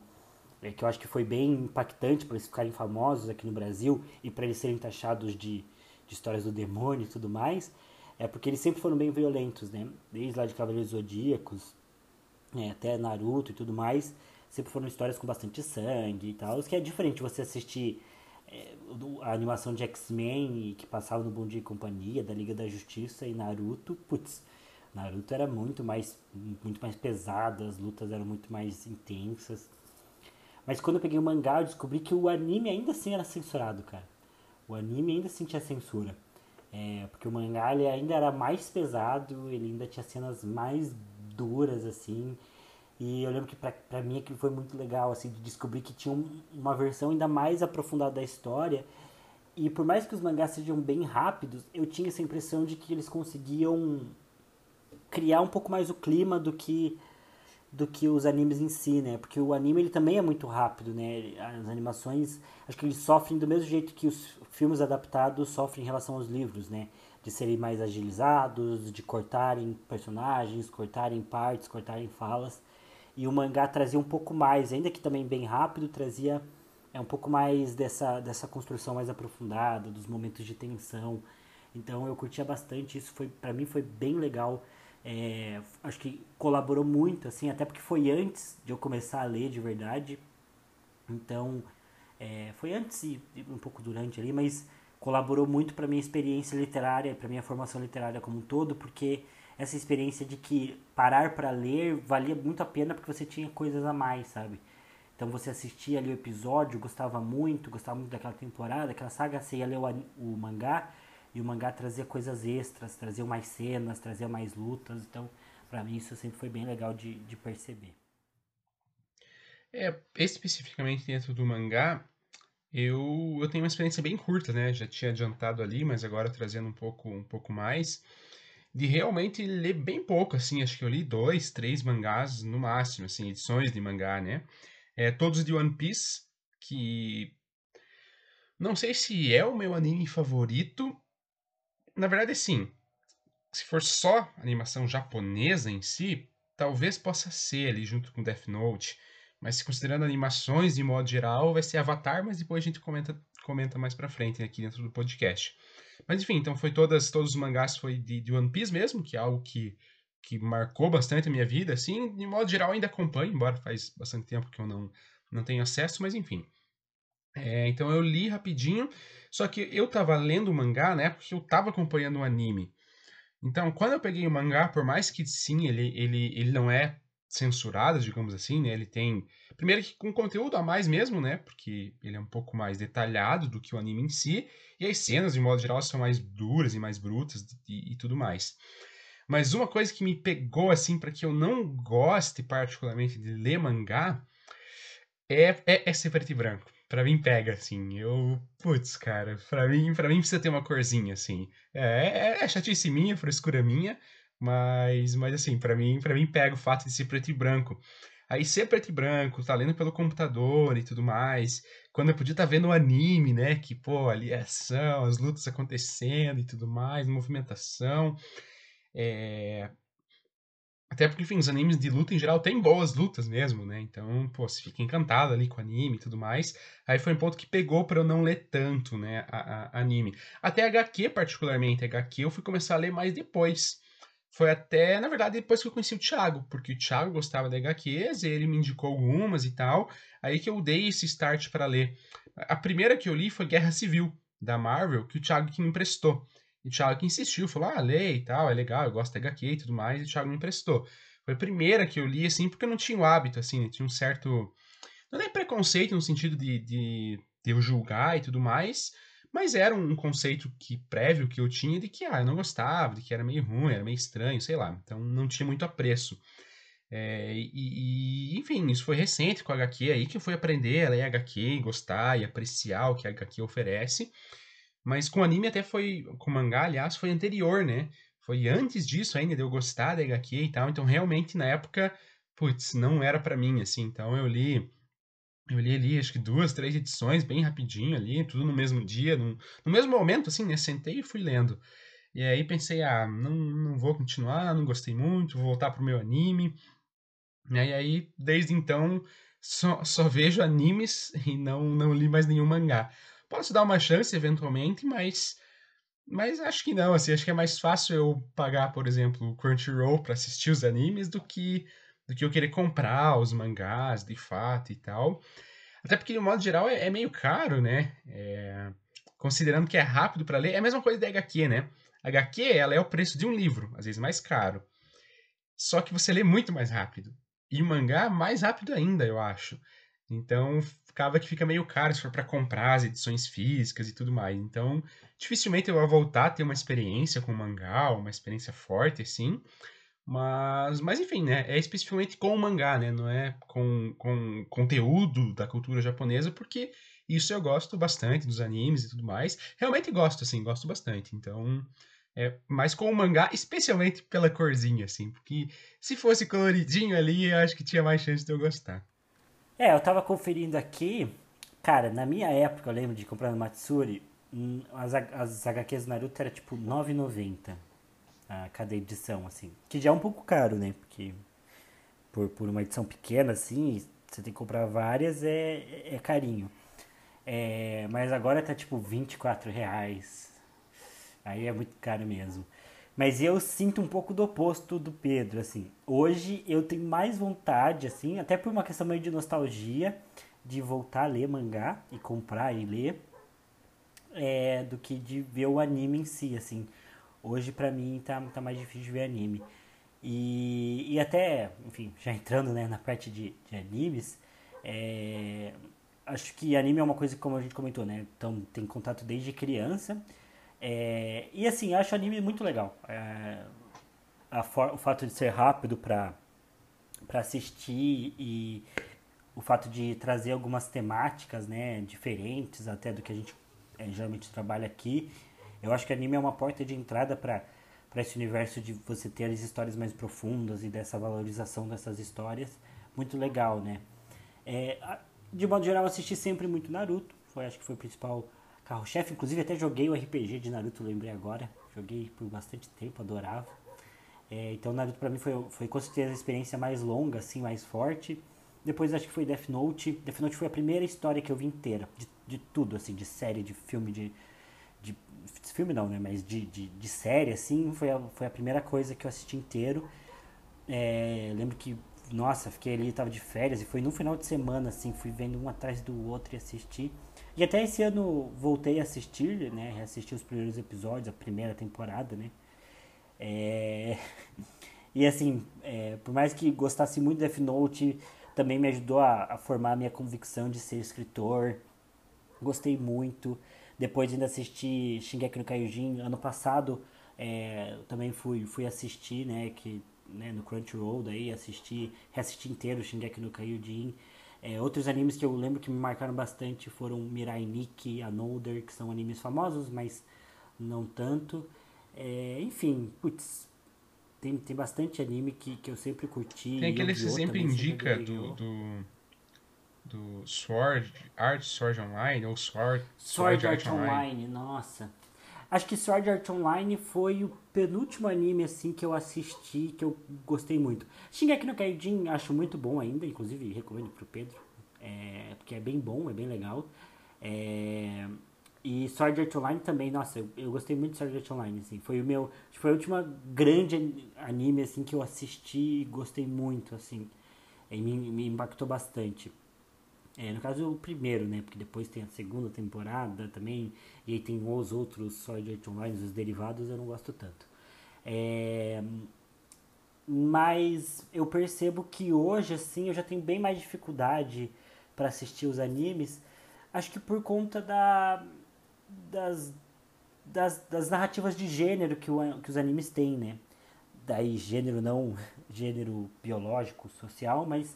é, que eu acho que foi bem impactante para eles ficarem famosos aqui no Brasil e para eles serem taxados de, de histórias do demônio e tudo mais, é porque eles sempre foram bem violentos, né, desde lá de Cavaleiros Zodíacos, né, até Naruto e tudo mais sempre foram histórias com bastante sangue e tal, que é diferente você assistir é, a animação de X-Men que passava no Bom Dia e Companhia, da Liga da Justiça e Naruto, putz, Naruto era muito mais, muito mais pesado, as lutas eram muito mais intensas. Mas quando eu peguei o mangá, eu descobri que o anime ainda assim era censurado, cara. O anime ainda assim tinha censura. É, porque o mangá ele ainda era mais pesado, ele ainda tinha cenas mais duras, assim. E eu lembro que pra, pra mim aquilo foi muito legal, assim, de descobrir que tinha um, uma versão ainda mais aprofundada da história. E por mais que os mangás sejam bem rápidos, eu tinha essa impressão de que eles conseguiam criar um pouco mais o clima do que do que os animes em si, né? Porque o anime ele também é muito rápido, né? As animações, acho que eles sofrem do mesmo jeito que os filmes adaptados sofrem em relação aos livros, né? De serem mais agilizados, de cortarem personagens, cortarem partes, cortarem falas. E o mangá trazia um pouco mais, ainda que também bem rápido, trazia é um pouco mais dessa, dessa construção mais aprofundada, dos momentos de tensão. Então eu curtia bastante, isso foi para mim foi bem legal. É, acho que colaborou muito, assim, até porque foi antes de eu começar a ler de verdade. Então, é, foi antes e um pouco durante ali, mas colaborou muito para minha experiência literária, para minha formação literária como um todo, porque essa experiência de que parar para ler valia muito a pena porque você tinha coisas a mais, sabe? Então você assistia ali o episódio, gostava muito, gostava muito daquela temporada, aquela saga, você ia ler o, o mangá e o mangá trazia coisas extras, trazia mais cenas, trazia mais lutas, então para mim isso sempre foi bem legal de, de perceber. É, especificamente dentro do mangá, eu, eu tenho uma experiência bem curta, né? Já tinha adiantado ali, mas agora trazendo um pouco, um pouco mais de realmente ler bem pouco, assim, acho que eu li dois, três mangás no máximo, assim, edições de mangá, né? É, todos de One Piece, que não sei se é o meu anime favorito. Na verdade, sim. Se for só animação japonesa em si, talvez possa ser ali junto com Death Note. Mas considerando animações de modo geral, vai ser Avatar, mas depois a gente comenta, comenta mais pra frente aqui dentro do podcast. Mas enfim, então foi todas, todos os mangás foi de, de One Piece mesmo, que é algo que, que marcou bastante a minha vida, assim, de modo geral ainda acompanho, embora faz bastante tempo que eu não, não tenho acesso, mas enfim. É, então eu li rapidinho, só que eu tava lendo o mangá, né, porque eu tava acompanhando o anime. Então, quando eu peguei o mangá, por mais que sim, ele, ele, ele não é censurado, digamos assim, né, ele tem... Primeiro que com conteúdo a mais mesmo, né, porque ele é um pouco mais detalhado do que o anime em si, e as cenas, de modo geral, são mais duras e mais brutas e, e tudo mais. Mas uma coisa que me pegou, assim, para que eu não goste particularmente de ler mangá, é, é, é preto e branco pra mim pega, assim. Eu, putz, cara, pra mim, pra mim precisa ter uma corzinha, assim. É, é, é chatice minha, frescura minha, mas, mas assim, pra mim, pra mim pega o fato de ser preto e branco. Aí ser preto e branco, tá lendo pelo computador e tudo mais, quando eu podia estar tá vendo o anime, né, que, pô, ali é ação, as lutas acontecendo e tudo mais, movimentação, é, até porque, enfim, os animes de luta em geral têm boas lutas mesmo, né? Então, pô, você fica encantado ali com anime e tudo mais. Aí foi um ponto que pegou para eu não ler tanto, né, a, a, anime. Até HQ, particularmente, HQ eu fui começar a ler mais depois. Foi até, na verdade, depois que eu conheci o Thiago, porque o Thiago gostava de HQs, e ele me indicou algumas e tal. Aí que eu dei esse start para ler. A primeira que eu li foi Guerra Civil, da Marvel, que o Thiago que me emprestou. E o Thiago que insistiu, falou: ah, lê e tal, é legal, eu gosto da HQ e tudo mais, e o Thiago me emprestou. Foi a primeira que eu li, assim, porque eu não tinha o hábito, assim, né? tinha um certo. Não é preconceito no sentido de, de, de eu julgar e tudo mais, mas era um conceito que prévio que eu tinha de que, ah, eu não gostava, de que era meio ruim, era meio estranho, sei lá. Então não tinha muito apreço. É, e, e, enfim, isso foi recente com a HQ aí que eu fui aprender a ler HQ, gostar e apreciar o que a HQ oferece. Mas com anime até foi. Com mangá, aliás, foi anterior, né? Foi antes disso ainda de eu gostar da HQ e tal. Então, realmente, na época, putz, não era para mim, assim. Então, eu li. Eu li ali, acho que duas, três edições, bem rapidinho ali, tudo no mesmo dia, no, no mesmo momento, assim, né? Sentei e fui lendo. E aí pensei, ah, não, não vou continuar, não gostei muito, vou voltar pro meu anime. E aí, desde então, só, só vejo animes e não, não li mais nenhum mangá. Posso dar uma chance eventualmente, mas mas acho que não, assim, acho que é mais fácil eu pagar, por exemplo, o Crunchyroll para assistir os animes do que do que eu querer comprar os mangás de fato e tal. Até porque, de modo geral, é, é meio caro, né? É, considerando que é rápido para ler, é a mesma coisa da HQ, né? A HQ, ela é o preço de um livro, às vezes mais caro. Só que você lê muito mais rápido. E o mangá, mais rápido ainda, eu acho. Então, acaba que fica meio caro se for para comprar as edições físicas e tudo mais. Então, dificilmente eu vou voltar a ter uma experiência com mangá, uma experiência forte assim. Mas, mas enfim, né? É especificamente com o mangá, né? Não é com, com conteúdo da cultura japonesa, porque isso eu gosto bastante dos animes e tudo mais. Realmente gosto, assim, gosto bastante. Então, é mais com o mangá, especialmente pela corzinha, assim. Porque se fosse coloridinho ali, eu acho que tinha mais chance de eu gostar. É, eu tava conferindo aqui. Cara, na minha época, eu lembro de comprar no Matsuri, hum, as, as HQs do Naruto era tipo 9,90 a cada edição, assim. Que já é um pouco caro, né? Porque por, por uma edição pequena, assim, você tem que comprar várias, é, é carinho. É, mas agora tá tipo 24 reais. Aí é muito caro mesmo. Mas eu sinto um pouco do oposto do Pedro, assim. Hoje eu tenho mais vontade, assim, até por uma questão meio de nostalgia, de voltar a ler mangá e comprar e ler, é, do que de ver o anime em si, assim. Hoje pra mim tá, tá mais difícil de ver anime. E, e até, enfim, já entrando né, na parte de, de animes, é, acho que anime é uma coisa que, como a gente comentou, né? Então tem contato desde criança. É, e assim, acho o anime muito legal. É, for, o fato de ser rápido para assistir e o fato de trazer algumas temáticas né, diferentes até do que a gente é, geralmente trabalha aqui. Eu acho que anime é uma porta de entrada para esse universo de você ter as histórias mais profundas e dessa valorização dessas histórias. Muito legal, né? É, de modo geral, assisti sempre muito Naruto. Foi, acho que foi o principal carro-chefe. Inclusive, até joguei o RPG de Naruto, lembrei agora. Joguei por bastante tempo, adorava. É, então, Naruto pra mim foi, foi com certeza a experiência mais longa, assim, mais forte. Depois acho que foi Death Note. Death Note foi a primeira história que eu vi inteira, de de tudo, assim, de série, de filme, de. de filme não, né? Mas de, de, de série, assim, foi a, foi a primeira coisa que eu assisti inteiro. É, lembro que, nossa, fiquei ali, tava de férias e foi no final de semana, assim, fui vendo um atrás do outro e assisti. E até esse ano voltei a assistir, né? Reassisti os primeiros episódios, a primeira temporada, né? É... E assim, é, por mais que gostasse muito de Death Note, também me ajudou a, a formar a minha convicção de ser escritor. Gostei muito. Depois ainda assisti Shingeki no Kyojin. Ano passado é, também fui, fui assistir, né, que, né, no Crunchyroll, daí assisti, reassisti inteiro Shingeki no Kyojin. É, outros animes que eu lembro que me marcaram bastante foram Mirai Nikki, Another, que são animes famosos, mas não tanto. É, enfim, putz, tem, tem bastante anime que, que eu sempre curti. Tem aquele que você sempre indica do, do, do Sword, Art Sword Online, ou Sword, Sword, Sword Art, Art Online. Online. Nossa. Acho que Sword Art Online foi o penúltimo anime assim que eu assisti que eu gostei muito. Shingeki no Kyojin acho muito bom ainda, inclusive recomendo pro Pedro, é, porque é bem bom, é bem legal. É, e Sword Art Online também, nossa, eu, eu, gostei muito de Sword Art Online, assim. Foi o meu, foi a última grande anime assim que eu assisti e gostei muito, assim. E me, me impactou bastante. É, no caso o primeiro, né? Porque depois tem a segunda temporada também, e aí tem os outros Sword Art Online, os derivados, eu não gosto tanto. É, mas eu percebo que hoje, assim, eu já tenho bem mais dificuldade para assistir os animes. Acho que por conta da das, das, das narrativas de gênero que, o, que os animes têm, né? Daí gênero não gênero biológico, social, mas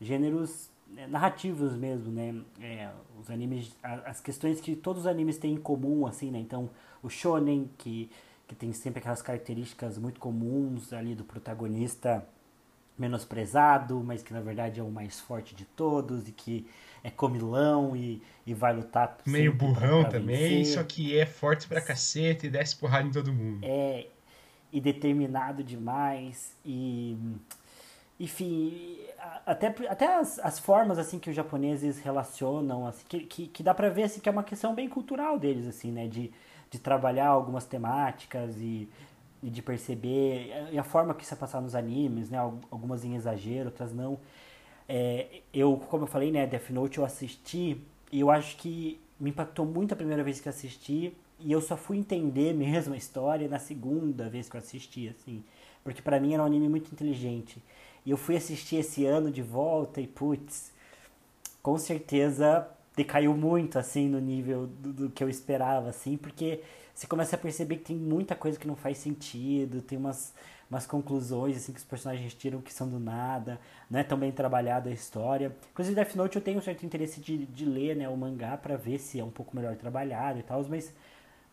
gêneros narrativos mesmo, né? É, os animes, as questões que todos os animes têm em comum, assim, né? Então, o shonen, que, que tem sempre aquelas características muito comuns ali do protagonista menosprezado, mas que na verdade é o mais forte de todos e que é comilão e, e vai lutar. Meio burrão pra, pra também, vencer. só que é forte pra cacete e desce porrada em todo mundo. É, e determinado demais e enfim até, até as, as formas assim que os japoneses relacionam assim que, que, que dá para ver assim que é uma questão bem cultural deles assim né de, de trabalhar algumas temáticas e, e de perceber e a forma que isso é passado nos animes né algumas em exagero outras não é, eu, como eu falei, né, Death Note eu assisti e eu acho que me impactou muito a primeira vez que assisti e eu só fui entender mesmo a história na segunda vez que eu assisti, assim. Porque para mim era um anime muito inteligente. E eu fui assistir esse ano de volta e, putz, com certeza decaiu muito, assim, no nível do, do, que eu esperava, assim, porque você começa a perceber que tem muita coisa que não faz sentido, tem umas, umas conclusões assim que os personagens tiram que são do nada, não é tão bem trabalhada a história. Inclusive Death Note eu tenho um certo interesse de, de ler né, o mangá para ver se é um pouco melhor trabalhado e tal, mas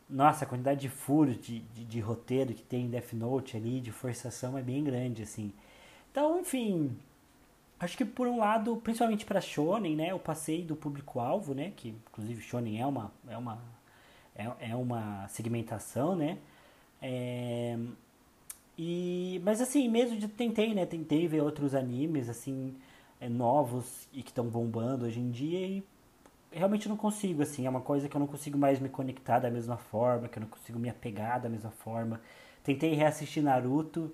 nossa, a quantidade de furos de, de, de, roteiro que tem em Death Note ali, de forçação é bem grande, assim. Então, enfim, acho que por um lado, principalmente para Shonen, né, eu passei do público-alvo, né, que inclusive Shonen é uma, é uma, é, é uma segmentação, né, é, e, mas assim, mesmo de, tentei, né? Tentei ver outros animes, assim, é, novos e que estão bombando hoje em dia e realmente não consigo, assim. É uma coisa que eu não consigo mais me conectar da mesma forma, que eu não consigo me apegar da mesma forma. Tentei reassistir Naruto,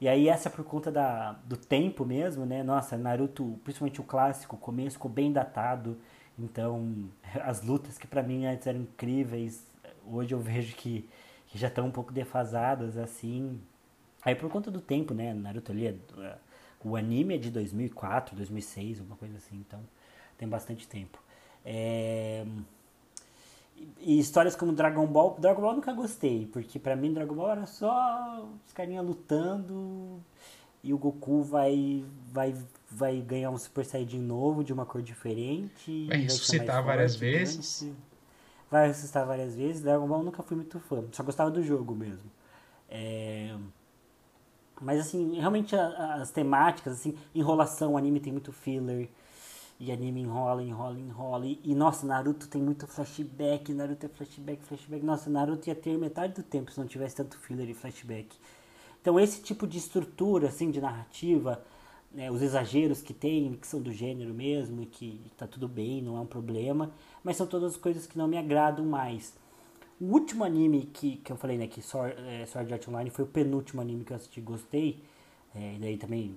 e aí essa por conta da, do tempo mesmo, né? Nossa, Naruto, principalmente o clássico, o começo ficou bem datado. Então, as lutas que para mim antes eram incríveis, hoje eu vejo que, que já estão um pouco defasadas, assim. Aí por conta do tempo, né? Naruto ali, o anime é de 2004, 2006, alguma coisa assim, então tem bastante tempo. É... E histórias como Dragon Ball, Dragon Ball eu nunca gostei, porque para mim Dragon Ball era só os carinha lutando e o Goku vai vai vai ganhar um Super Saiyajin novo de uma cor diferente. Vai ressuscitar várias vezes. Vai ressuscitar várias vezes. Dragon Ball nunca fui muito fã, só gostava do jogo mesmo. É... Mas assim, realmente as temáticas, assim, enrolação, o anime tem muito filler. E anime enrola, enrola, enrola. E, e, nossa, Naruto tem muito flashback, Naruto é flashback, flashback. Nossa, Naruto ia ter metade do tempo se não tivesse tanto filler e flashback. Então esse tipo de estrutura, assim, de narrativa, né, os exageros que tem, que são do gênero mesmo, e que tá tudo bem, não é um problema, mas são todas coisas que não me agradam mais. O último anime que, que eu falei, né, que Sword, é, Sword Art Online foi o penúltimo anime que eu assisti gostei, é, e daí também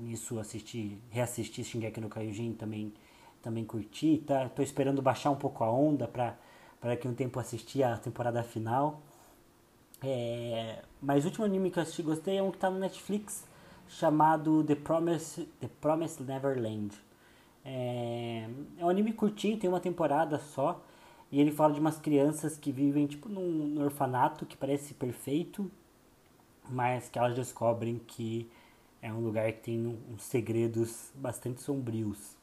nisso assisti, reassisti Shingeki no Kyojin também também curti, tá? Tô esperando baixar um pouco a onda para para daqui um tempo assistir a temporada final. É, mas o último anime que eu assisti gostei é um que tá no Netflix chamado The Promise The Promised Neverland. É, é um anime curtinho, tem uma temporada só. E ele fala de umas crianças que vivem tipo num, num orfanato que parece perfeito, mas que elas descobrem que é um lugar que tem uns segredos bastante sombrios.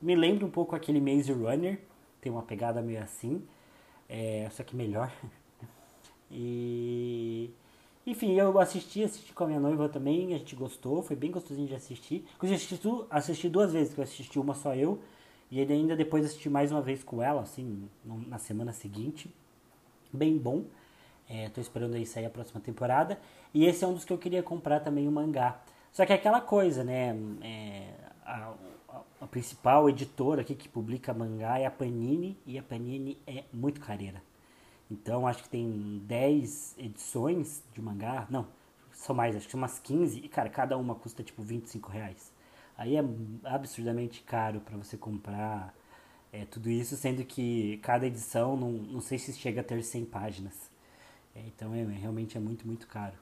Me lembra um pouco aquele Maze Runner, tem uma pegada meio assim, é, só que melhor. e enfim, eu assisti, assisti com a minha noiva também, a gente gostou, foi bem gostosinho de assistir. Inclusive, assisti, assisti duas vezes, que eu assisti uma só eu, e ainda depois assisti mais uma vez com ela, assim, na semana seguinte. Bem bom. É, tô esperando aí sair a próxima temporada. E esse é um dos que eu queria comprar também, o mangá. Só que é aquela coisa, né? É, a, a principal editora aqui que publica mangá é a Panini e a Panini é muito careira. Então acho que tem 10 edições de mangá, não, são mais, acho que são umas 15 e cara, cada uma custa tipo 25 reais. Aí é absurdamente caro para você comprar é, tudo isso, sendo que cada edição não, não sei se chega a ter 100 páginas. É, então é, realmente é muito, muito caro.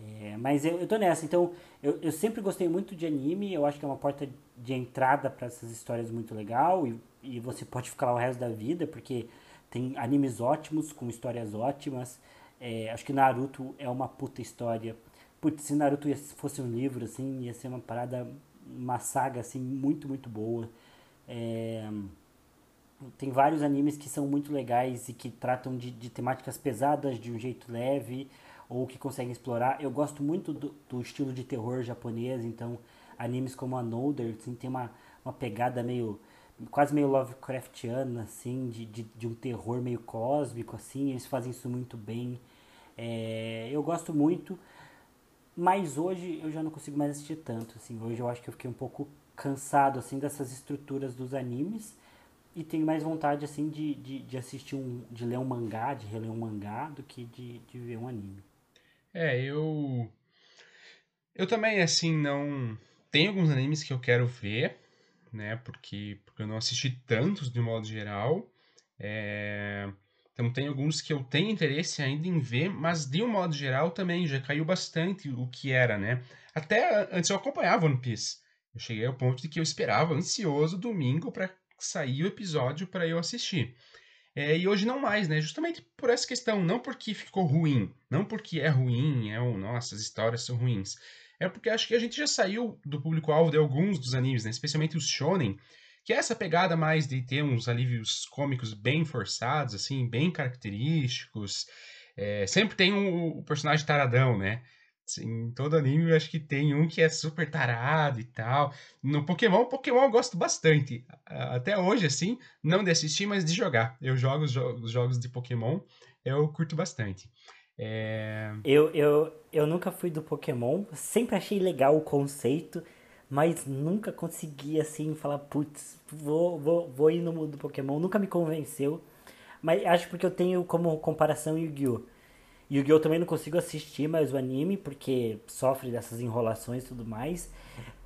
É, mas eu, eu tô nessa, então eu, eu sempre gostei muito de anime, eu acho que é uma porta de entrada para essas histórias muito legal e, e você pode ficar lá o resto da vida, porque tem animes ótimos, com histórias ótimas. É, acho que Naruto é uma puta história. Putz, se Naruto fosse um livro, assim, ia ser uma parada, uma saga, assim, muito, muito boa. É, tem vários animes que são muito legais e que tratam de, de temáticas pesadas de um jeito leve ou que conseguem explorar. Eu gosto muito do, do estilo de terror japonês, então animes como Another assim, tem uma, uma pegada meio quase meio Lovecraftiana, assim, de, de, de, um terror meio cósmico, assim, eles fazem isso muito bem. É, eu gosto muito, mas hoje eu já não consigo mais assistir tanto, assim, hoje eu acho que eu fiquei um pouco cansado, assim, dessas estruturas dos animes, e tenho mais vontade, assim, de, de, de assistir um, de ler um mangá, de reler um mangá, do que de, de ver um anime. É, eu. Eu também, assim, não. Tem alguns animes que eu quero ver, né? Porque, porque eu não assisti tantos de modo geral. É... Então tem alguns que eu tenho interesse ainda em ver, mas de um modo geral também já caiu bastante o que era, né? Até antes eu acompanhava One Piece. Eu cheguei ao ponto de que eu esperava ansioso domingo para sair o episódio para eu assistir. É, e hoje não mais, né? Justamente por essa questão, não porque ficou ruim, não porque é ruim, é um, nossa, as histórias são ruins. É porque acho que a gente já saiu do público-alvo de alguns dos animes, né? Especialmente os shonen, que é essa pegada mais de ter uns alívios cômicos bem forçados, assim, bem característicos. É, sempre tem o personagem taradão, né? Em todo anime eu acho que tem um que é super tarado e tal. No Pokémon, Pokémon eu gosto bastante. Até hoje, assim, não de assistir, mas de jogar. Eu jogo os, jo os jogos de Pokémon, eu curto bastante. É... Eu, eu, eu nunca fui do Pokémon, sempre achei legal o conceito, mas nunca consegui, assim, falar, putz, vou, vou, vou ir no mundo do Pokémon. Nunca me convenceu, mas acho porque eu tenho como comparação Yu-Gi-Oh! Yu-Gi-Oh! também não consigo assistir mais o anime, porque sofre dessas enrolações e tudo mais.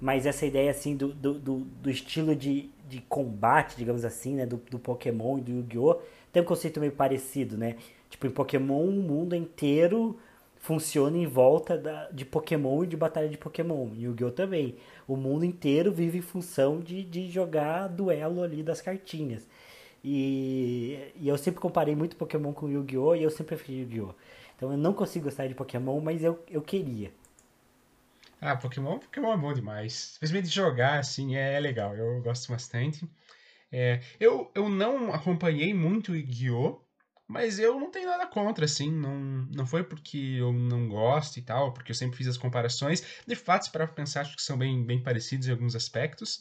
Mas essa ideia, assim, do, do, do, do estilo de, de combate, digamos assim, né? Do, do Pokémon e do Yu-Gi-Oh! tem um conceito meio parecido, né? Tipo, em Pokémon, o mundo inteiro funciona em volta da, de Pokémon e de batalha de Pokémon. Yu-Gi-Oh! também. O mundo inteiro vive em função de, de jogar duelo ali das cartinhas. E, e eu sempre comparei muito Pokémon com Yu-Gi-Oh! e eu sempre preferi Yu-Gi-Oh! Então eu não consigo gostar de Pokémon, mas eu, eu queria. Ah, Pokémon, Pokémon é bom demais. Simplesmente jogar, assim, é, é legal. Eu gosto bastante. É, eu, eu não acompanhei muito Yu-Gi-Oh! Mas eu não tenho nada contra, assim. Não, não foi porque eu não gosto e tal, porque eu sempre fiz as comparações. De fato, para pensar, acho que são bem, bem parecidos em alguns aspectos.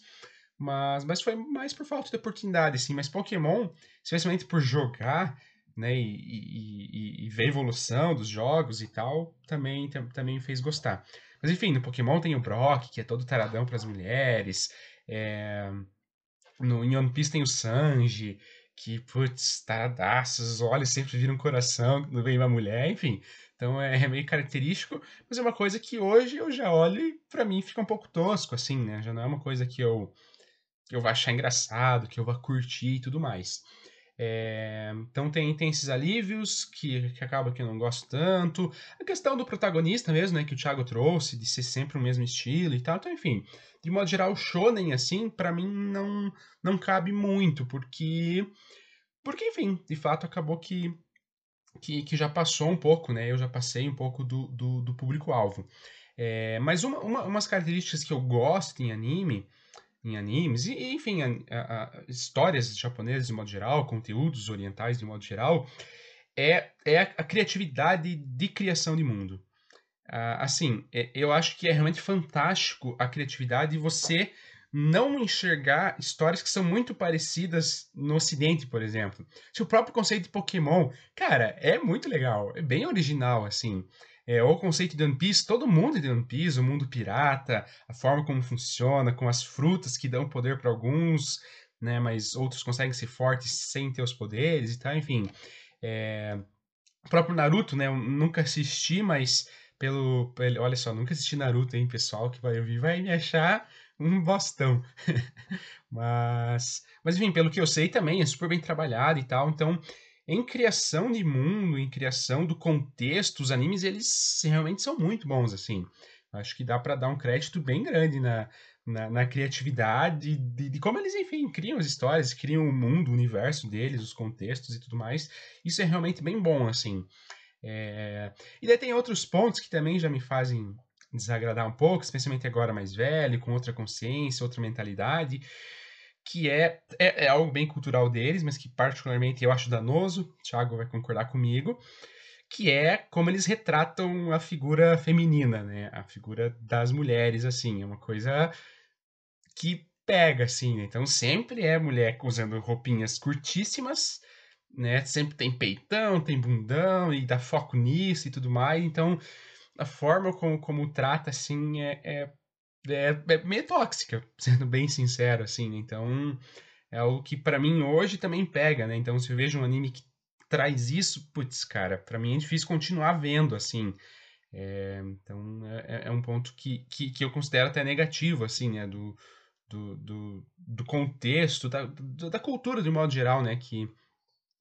Mas, mas foi mais por falta de oportunidade, assim. Mas Pokémon, especialmente por jogar, né, e, e, e, e ver a evolução dos jogos e tal, também, também fez gostar. Mas enfim, no Pokémon tem o Brock, que é todo taradão para as mulheres. É... No, em One Piece tem o Sanji, que, putz, taradaço, os olhos sempre viram coração quando vem uma mulher, enfim. Então é, é, meio característico, mas é uma coisa que hoje eu já olho e pra mim fica um pouco tosco, assim, né? Já não é uma coisa que eu, que eu vou achar engraçado, que eu vou curtir e tudo mais. É, então tem, tem esses alívios que, que acaba que eu não gosto tanto. A questão do protagonista mesmo, né, que o Thiago trouxe, de ser sempre o mesmo estilo e tal. Então, enfim, de modo geral, o shonen, assim, para mim não, não cabe muito, porque, porque, enfim, de fato acabou que, que, que já passou um pouco, né? Eu já passei um pouco do, do, do público-alvo. É, mas uma, uma, umas características que eu gosto em anime em animes, e enfim, a, a, histórias japonesas de modo geral, conteúdos orientais de modo geral, é, é a, criatividade de criação de mundo. Uh, assim, é, eu acho que é realmente fantástico a criatividade de você não enxergar histórias que são muito parecidas no ocidente, por exemplo. Se o próprio conceito de Pokémon, cara, é muito legal, é bem original, assim. É, o conceito de One Piece, todo mundo de One Piece, o mundo pirata, a forma como funciona, com as frutas que dão poder para alguns, né, mas outros conseguem ser fortes sem ter os poderes e tal, enfim. É, o próprio Naruto, né, eu nunca assisti, mas pelo, pelo, olha só, nunca assisti Naruto, hein, pessoal, que vai ouvir vai me achar um bostão. mas, mas enfim, pelo que eu sei também é super bem trabalhado e tal, então em criação de mundo, em criação do contexto, os animes eles realmente são muito bons assim. Acho que dá para dar um crédito bem grande na, na, na criatividade de, de, como eles, enfim, criam as histórias, criam o mundo, o universo deles, os contextos e tudo mais. Isso é realmente bem bom, assim. É... E daí tem outros pontos que também já me fazem desagradar um pouco, especialmente agora mais velho, com outra consciência, outra mentalidade que é, é, é, algo bem cultural deles, mas que particularmente eu acho danoso, o Thiago vai concordar comigo, que é como eles retratam a figura feminina, né? A figura das mulheres, assim, é uma coisa que pega, assim, né? Então sempre é mulher usando roupinhas curtíssimas, né? Sempre tem peitão, tem bundão, e dá foco nisso e tudo mais, então a forma como, como trata, assim, é, é é, é meio tóxica, sendo bem sincero, assim, né? Então, é o que para mim hoje também pega, né? Então, se eu vejo um anime que traz isso, putz, cara, para mim é difícil continuar vendo, assim. É, então, é, é, um ponto que, que, que eu considero até negativo, assim, né? Do, do, do, do contexto, da, da cultura de modo geral, né? Que,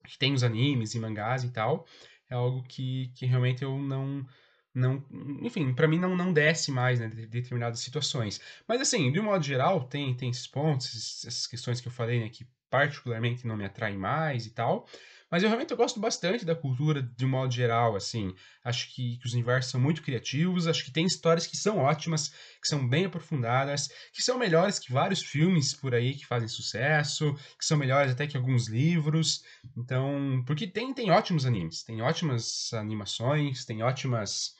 que tem os animes e mangás e tal. É algo que, que realmente eu não não, enfim, para mim não, não desce mais, né, de determinadas situações. Mas assim, de um modo geral, tem, tem esses pontos, essas questões que eu falei, né, que particularmente não me atraem mais e tal. Mas eu realmente eu gosto bastante da cultura de um modo geral, assim. Acho que, que, os universos são muito criativos, acho que tem histórias que são ótimas, que são bem aprofundadas, que são melhores que vários filmes por aí que fazem sucesso, que são melhores até que alguns livros. Então, porque tem, tem ótimos animes, tem ótimas animações, tem ótimas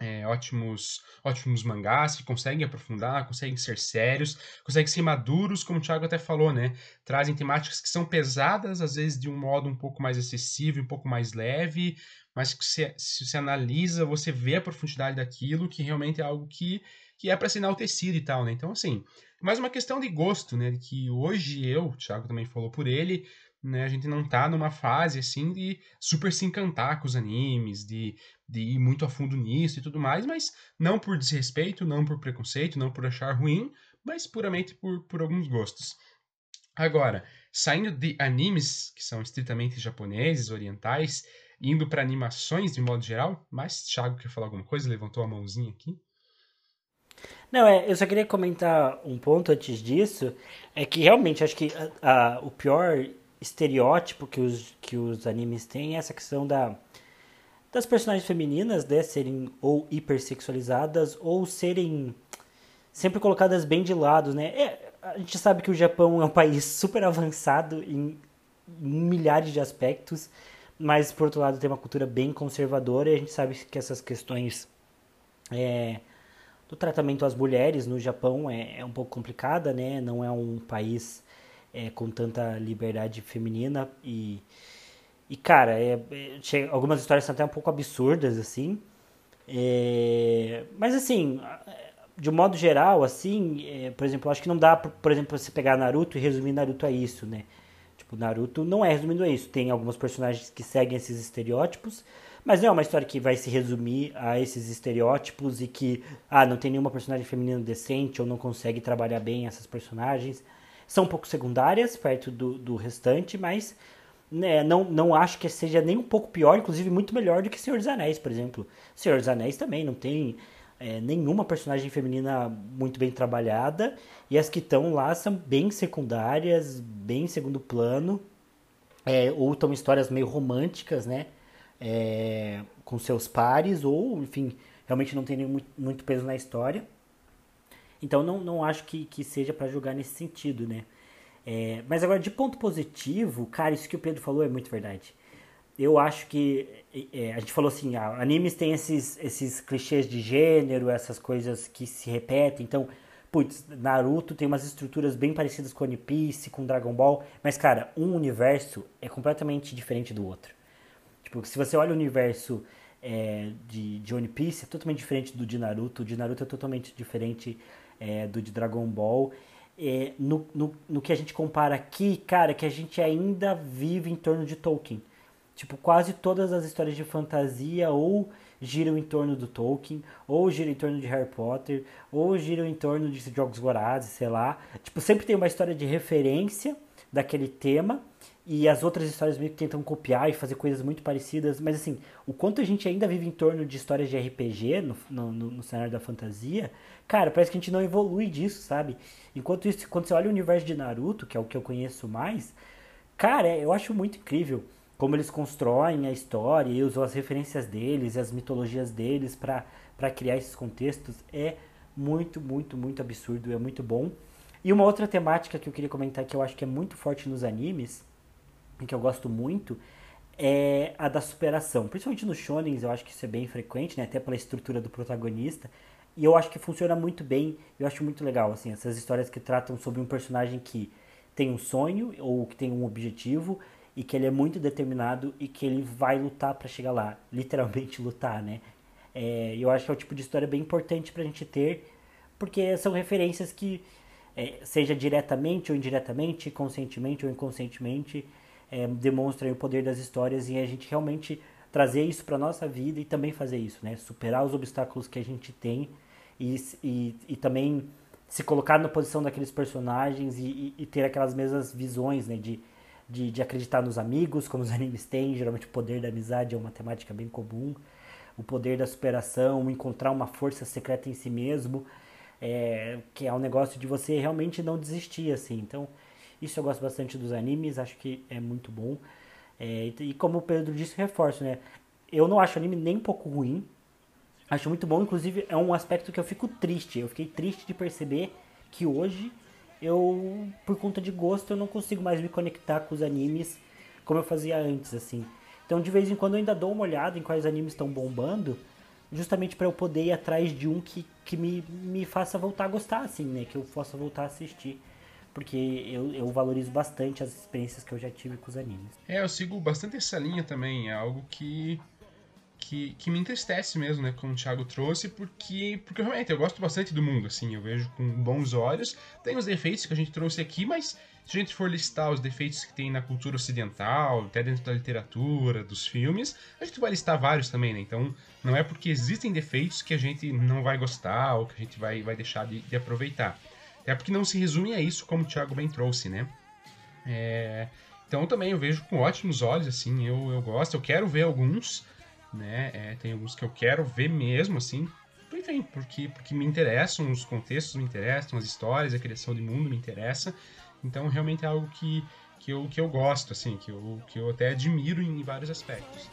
é, ótimos, ótimos mangás que conseguem aprofundar, conseguem ser sérios, conseguem ser maduros, como o Thiago até falou, né? Trazem temáticas que são pesadas, às vezes de um modo um pouco mais acessível, um pouco mais leve, mas que se, se você analisa, você vê a profundidade daquilo, que realmente é algo que, que é para ser enaltecido e tal, né? Então, assim, mais uma questão de gosto, né? Que hoje eu, o Thiago também falou por ele, né? A gente não tá numa fase assim de super se encantar com os animes, de, de ir muito a fundo nisso e tudo mais, mas não por desrespeito, não por preconceito, não por achar ruim, mas puramente por, por alguns gostos. Agora, saindo de animes que são estritamente japoneses, orientais, indo para animações de modo geral, mas Thiago quer falar alguma coisa? Levantou a mãozinha aqui. Não, é, eu só queria comentar um ponto antes disso, é que realmente acho que a, a, o pior estereótipo que os, que os animes têm é essa questão da, das personagens femininas, né, serem ou hipersexualizadas ou serem sempre colocadas bem de lado, né? É, a gente sabe que o Japão é um país super avançado em, em milhares de aspectos, mas por outro lado tem uma cultura bem conservadora e a gente sabe que essas questões é, do tratamento às mulheres no Japão é, é um pouco complicada, né? Não é um país é, com tanta liberdade feminina e e cara é, é algumas histórias são até um pouco absurdas assim É, mas assim, de um modo geral, assim, é, por exemplo, acho que não dá, por exemplo, você pegar Naruto e resumir Naruto a isso, né? Tipo, Naruto não é resumido a isso. Tem alguns personagens que seguem esses estereótipos, mas não é uma história que vai se resumir a esses estereótipos e que, ah, não tem nenhuma personagem feminina decente ou não consegue trabalhar bem essas personagens. São um pouco secundárias perto do, do restante, mas né, não, não acho que seja nem um pouco pior, inclusive muito melhor do que Senhor dos Anéis, por exemplo. Senhor dos Anéis também não tem é, nenhuma personagem feminina muito bem trabalhada, e as que estão lá são bem secundárias, bem segundo plano, é, ou estão histórias meio românticas, né? É, com seus pares, ou, enfim, realmente não tem nenhum, muito peso na história. Então não, não acho que, que seja para julgar nesse sentido, né? É, mas agora, de ponto positivo, cara, isso que o Pedro falou é muito verdade. Eu acho que é, a gente falou assim, ah, animes têm esses, esses clichês de gênero, essas coisas que se repetem. Então, putz, Naruto tem umas estruturas bem parecidas com One Piece, com Dragon Ball, mas cara, um universo é completamente diferente do outro. Tipo, se você olha o universo é, de, de One Piece, é totalmente diferente do de Naruto, o de Naruto é totalmente diferente é, do de Dragon Ball é, no, no, no que a gente compara aqui, cara, que a gente ainda vive em torno de Tolkien. Tipo, quase todas as histórias de fantasia ou giram em torno do Tolkien, ou giram em torno de Harry Potter, ou giram em torno de Jogos Vorazes, sei lá. Tipo, sempre tem uma história de referência daquele tema e as outras histórias meio que tentam copiar e fazer coisas muito parecidas, mas assim, o quanto a gente ainda vive em torno de histórias de RPG no, no, no cenário da fantasia, cara, parece que a gente não evolui disso, sabe? Enquanto isso, quando você olha o universo de Naruto, que é o que eu conheço mais, cara, eu acho muito incrível como eles constroem a história e usam as referências deles as mitologias deles para criar esses contextos. É muito, muito, muito absurdo, é muito bom. E uma outra temática que eu queria comentar que eu acho que é muito forte nos animes, que eu gosto muito, é a da superação. Principalmente nos shonens, eu acho que isso é bem frequente, né? até pela estrutura do protagonista. E eu acho que funciona muito bem, eu acho muito legal, assim, essas histórias que tratam sobre um personagem que tem um sonho ou que tem um objetivo e que ele é muito determinado e que ele vai lutar para chegar lá, literalmente lutar, né? É, eu acho que é o tipo de história bem importante pra gente ter, porque são referências que, é, seja diretamente ou indiretamente, conscientemente ou inconscientemente, é, o poder das histórias e a gente realmente trazer isso para nossa vida e também fazer isso, né? Superar os obstáculos que a gente tem e, e, e também se colocar na posição daqueles personagens e, e, ter aquelas mesmas visões, né? De, de, de, acreditar nos amigos, como os animes têm. Geralmente o poder da amizade é uma temática bem comum. O poder da superação, encontrar uma força secreta em si mesmo, é, que é um negócio de você realmente não desistir, assim. Então, isso eu gosto bastante dos animes, acho que é muito bom. É, e como o Pedro disse, reforço, né? Eu não acho anime nem um pouco ruim. Acho muito bom, inclusive é um aspecto que eu fico triste. Eu fiquei triste de perceber que hoje eu, por conta de gosto, eu não consigo mais me conectar com os animes como eu fazia antes, assim. Então, de vez em quando, eu ainda dou uma olhada em quais animes estão bombando, justamente para eu poder ir atrás de um que, que me, me faça voltar a gostar, assim, né? Que eu possa voltar a assistir porque eu, eu valorizo bastante as experiências que eu já tive com os animes. É, eu sigo bastante essa linha também, é algo que que, que me entristece mesmo, né, como o Thiago trouxe, porque, porque realmente eu gosto bastante do mundo, assim, eu vejo com bons olhos. Tem os defeitos que a gente trouxe aqui, mas se a gente for listar os defeitos que tem na cultura ocidental, até dentro da literatura, dos filmes, a gente vai listar vários também, né? Então, não é porque existem defeitos que a gente não vai gostar ou que a gente vai, vai deixar de, de aproveitar. É porque não se resume a isso, como o Thiago bem trouxe, né? É, então também eu vejo com ótimos olhos, assim, eu, eu gosto, eu quero ver alguns, né? É, tem alguns que eu quero ver mesmo, assim, enfim, porque, porque me interessam, os contextos me interessam, as histórias, a criação de mundo me interessa. Então realmente é algo que, que, eu, que eu gosto, assim, que eu, que eu até admiro em vários aspectos.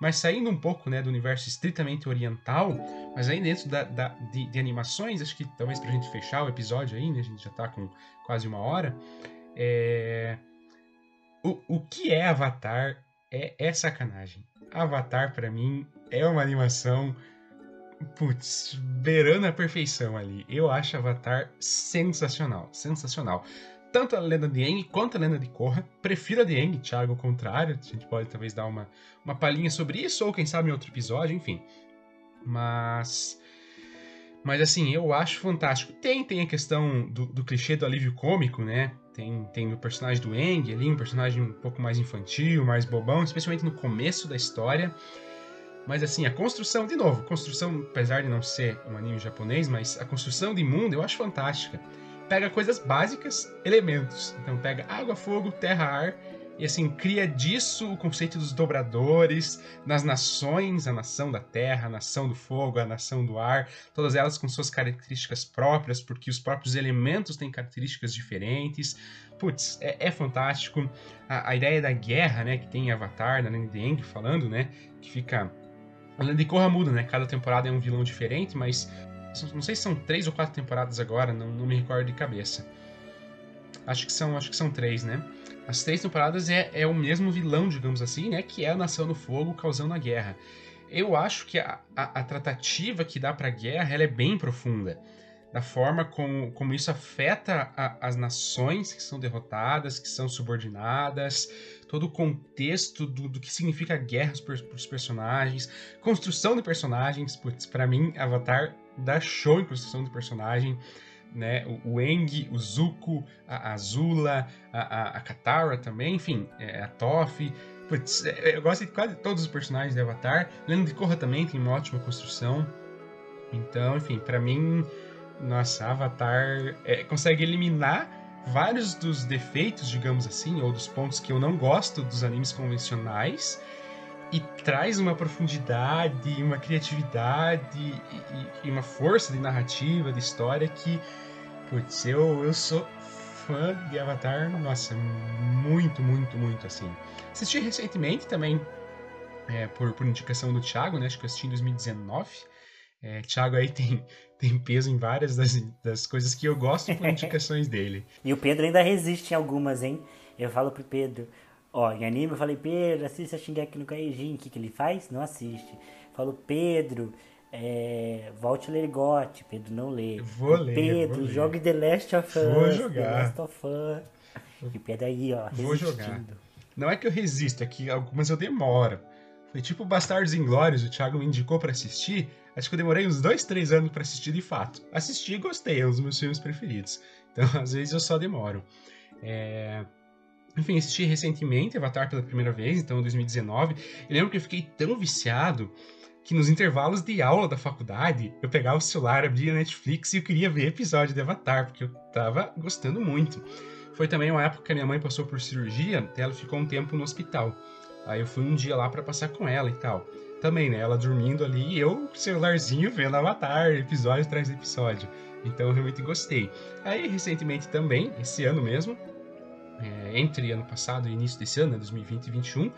Mas saindo um pouco né, do universo estritamente oriental, mas aí dentro da, da de, de, animações, acho que talvez pra gente fechar o episódio aí, né, a gente já tá com quase uma hora, é... o, o que é Avatar é, é sacanagem. Avatar, para mim, é uma animação. Putz, beirando a perfeição ali. Eu acho Avatar sensacional. Sensacional. Tanto a lenda de Aang quanto a lenda de Korra. Prefiro a de Aang, Thiago, ao contrário. A gente pode talvez dar uma, uma palhinha sobre isso, ou quem sabe em outro episódio, enfim. Mas. Mas assim, eu acho fantástico. Tem, tem a questão do, do clichê do alívio cômico, né? Tem, tem o personagem do Eng ali, um personagem um pouco mais infantil, mais bobão, especialmente no começo da história. Mas assim, a construção, de novo, construção, apesar de não ser um anime japonês, mas a construção de mundo eu acho fantástica. Pega coisas básicas, elementos. Então pega água, fogo, terra, ar e assim, cria disso o conceito dos dobradores, nas nações, a nação da terra, a nação do fogo, a nação do ar, todas elas com suas características próprias, porque os próprios elementos têm características diferentes. Putz, é, é fantástico. A, a, ideia da guerra, né, que tem em Avatar, na Lenda falando, né, que fica... A Lenda de Korra muda, né, cada temporada é um vilão diferente, mas não sei se são três ou quatro temporadas agora, não, não me recordo de cabeça. Acho que são, acho que são três, né? As três temporadas é, é o mesmo vilão, digamos assim, né? Que é a Nação do Fogo causando a guerra. Eu acho que a, a, a tratativa que dá pra guerra ela é bem profunda. Da forma como, como isso afeta a, as nações que são derrotadas, que são subordinadas, todo o contexto do, do que significa a guerra para os personagens, construção de personagens. Putz, pra mim, Avatar dá show em construção de personagem né? O, o Eng, o Zuko, a Azula, a, a, a Katara também, enfim, é, a Toph. Putz, é, eu gosto de quase todos os personagens de Avatar. Lendo de Korra também tem uma ótima construção. Então, enfim, para mim, nossa, Avatar é, consegue eliminar vários dos defeitos, digamos assim, ou dos pontos que eu não gosto dos animes convencionais e traz uma profundidade, uma criatividade e, e, uma força de narrativa, de história que, putz, eu, eu sou fã de Avatar, nossa, muito, muito, muito assim. Assisti recentemente também, é, por, por indicação do Thiago, né? Acho que eu assisti em 2019. É, Thiago aí tem, tem peso em várias das, das coisas que eu gosto por indicações dele. e o Pedro ainda resiste em algumas, hein? Eu falo pro Pedro, Ó, em anime eu falei, Pedro, assista Shingeki no Kyojin. O que, que ele faz? Não assiste. Falou, Pedro, é, volte a ler GOT. Pedro não lê. Vou ler, Pedro, vou jogue The Last of Us. Vou jogar. The Last of Us. E Pedro aí, ó, Vou jogar. Não é que eu resisto, é que algumas eu demoro. Foi tipo Bastardos Inglórios, o Thiago me indicou para assistir. Acho que eu demorei uns dois, três anos para assistir de fato. Assisti e gostei, é um dos meus filmes preferidos. Então, às vezes, eu só demoro. É... Enfim, assisti recentemente Avatar pela primeira vez, então em 2019. E lembro que eu fiquei tão viciado que nos intervalos de aula da faculdade, eu pegava o celular, abria Netflix e eu queria ver episódio de Avatar, porque eu tava gostando muito. Foi também uma época que a minha mãe passou por cirurgia, ela ficou um tempo no hospital. Aí eu fui um dia lá para passar com ela e tal. Também, né? Ela dormindo ali e eu, celularzinho, vendo Avatar, episódio atrás episódio. Então eu realmente gostei. Aí, recentemente também, esse ano mesmo, é, entre ano passado e início desse ano, né, 2020 e 2021.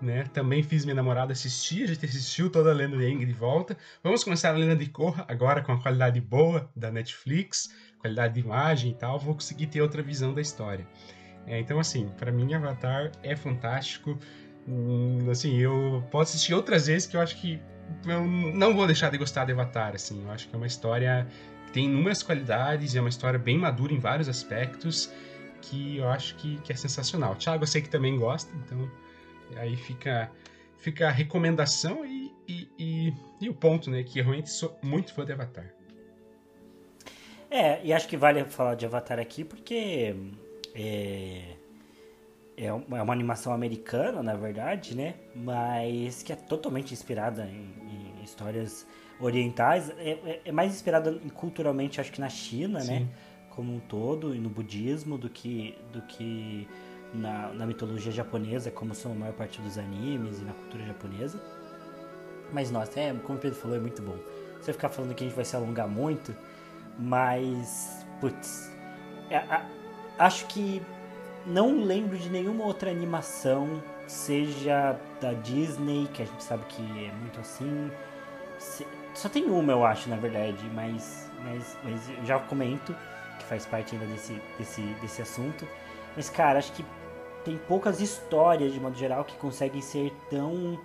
Né? Também fiz minha namorada assistir, a gente assistiu toda a Lenda de Aang de volta. Vamos começar a Lenda de Korra agora com a qualidade boa da Netflix, qualidade de imagem e tal. Vou conseguir ter outra visão da história. É, então, assim, para mim, Avatar é fantástico. Hum, assim, eu posso assistir outras vezes que eu acho que eu não vou deixar de gostar de Avatar. Assim, eu acho que é uma história que tem inúmeras qualidades, é uma história bem madura em vários aspectos que eu acho que, que é sensacional. Thiago, eu sei que também gosta, então aí fica, fica a recomendação e, e, e, e o ponto, né? Que eu realmente sou muito fã de Avatar. É, e acho que vale falar de Avatar aqui porque é, é uma é animação americana, na verdade, né? Mas que é totalmente inspirada em, em histórias orientais. É, é, é mais inspirada culturalmente, acho que na China, né? Sim. né? como um todo e no budismo do que, do que na, na mitologia japonesa, como são a maior parte dos animes e na cultura japonesa. Mas nossa, é, como o Pedro falou, é muito bom. Você ficar falando que a gente vai se alongar muito, mas putz, é, a, acho que não lembro de nenhuma outra animação, seja da Disney, que a gente sabe que é muito assim. Se, só tem uma, eu acho, na verdade, mas, mas, mas eu já comento faz parte ainda desse, desse, desse assunto. Mas, cara, acho que tem poucas histórias, de modo geral, que conseguem ser tão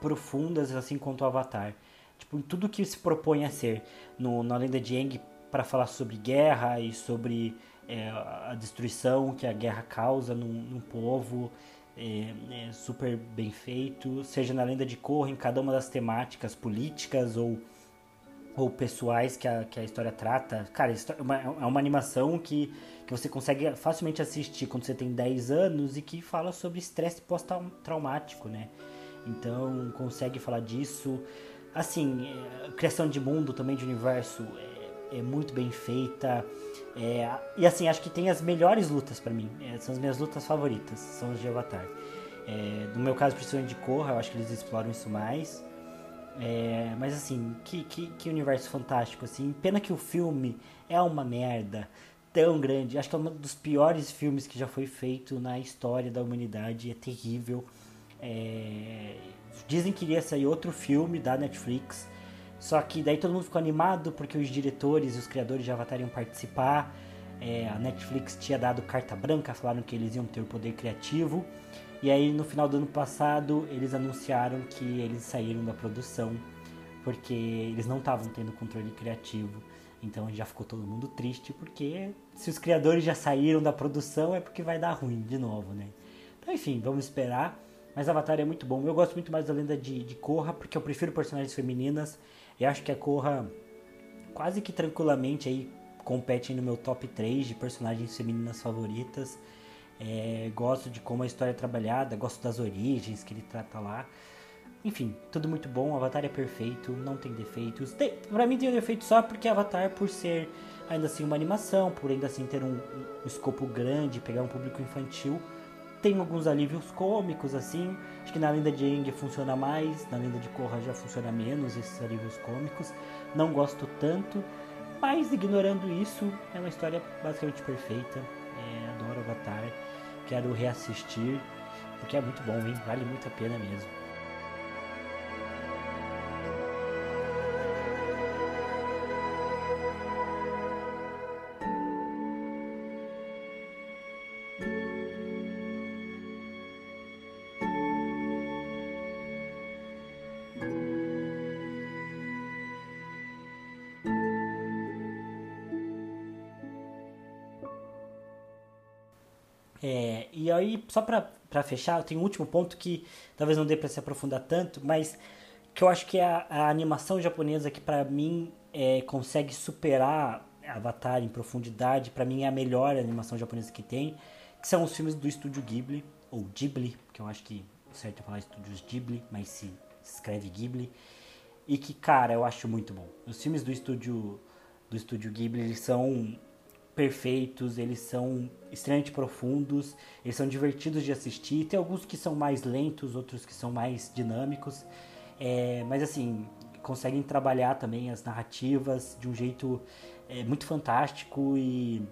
profundas assim quanto o Avatar. Tipo, em tudo que se propõe a ser. No, na lenda de Aang, para falar sobre guerra e sobre é, a destruição que a guerra causa num, num povo. É, é, super bem feito, seja na lenda de Korra, em cada uma das temáticas políticas ou, ou pessoais que a, que a história trata. Cara, é uma, é uma animação que, que você consegue facilmente assistir quando você tem 10 anos e que fala sobre estresse pós-traumático, né? Então, consegue falar disso. Assim, é, criação de mundo também, de universo, é, muito bem feita. É, e assim, acho que tem as melhores lutas para mim. É, são as minhas lutas favoritas, são as de Avatar. É, no meu caso, principalmente de Korra, eu acho que eles exploram isso mais. É, mas assim, que, que, que, universo fantástico, assim. Pena que o filme é uma merda tão grande. Acho que é um dos piores filmes que já foi feito na história da humanidade. É terrível. É, dizem que iria sair outro filme da Netflix só que daí todo mundo ficou animado porque os diretores e os criadores de Avatar iam participar. É, a Netflix tinha dado carta branca, falaram que eles iam ter o poder criativo. E aí no final do ano passado eles anunciaram que eles saíram da produção porque eles não estavam tendo controle criativo. Então já ficou todo mundo triste porque se os criadores já saíram da produção é porque vai dar ruim de novo, né? Então enfim, vamos esperar. Mas Avatar é muito bom. Eu gosto muito mais da lenda de, de Korra porque eu prefiro personagens femininas. E acho que a Korra quase que tranquilamente aí compete no meu top 3 de personagens femininas favoritas. É, gosto de como a história é trabalhada, gosto das origens que ele trata lá. Enfim, tudo muito bom, Avatar é perfeito, não tem defeitos. Tem, pra mim tem um defeito só porque Avatar, por ser ainda assim uma animação, por ainda assim ter um, um escopo grande, pegar um público infantil, tem alguns alívios cômicos, assim. Acho que na lenda de Aang funciona mais, na lenda de Korra já funciona menos esses alívios cômicos. Não gosto tanto, mas ignorando isso, é uma história basicamente perfeita. É, adoro Avatar, quero reassistir, porque é muito bom, hein? Vale muito a pena mesmo. É, e aí, só para fechar, tem um último ponto que talvez não dê para se aprofundar tanto, mas que eu acho que a, a animação japonesa que para mim é, consegue superar Avatar em profundidade, para mim é a melhor animação japonesa que tem, que são os filmes do estúdio Ghibli, ou Ghibli, que eu acho que o certo é falar estúdios Ghibli, mas se escreve Ghibli, e que, cara, eu acho muito bom. Os filmes do estúdio do estúdio Ghibli, eles são perfeitos, eles são extremamente profundos, eles são divertidos de assistir. Tem alguns que são mais lentos, outros que são mais dinâmicos, é, mas assim conseguem trabalhar também as narrativas de um jeito é, muito fantástico e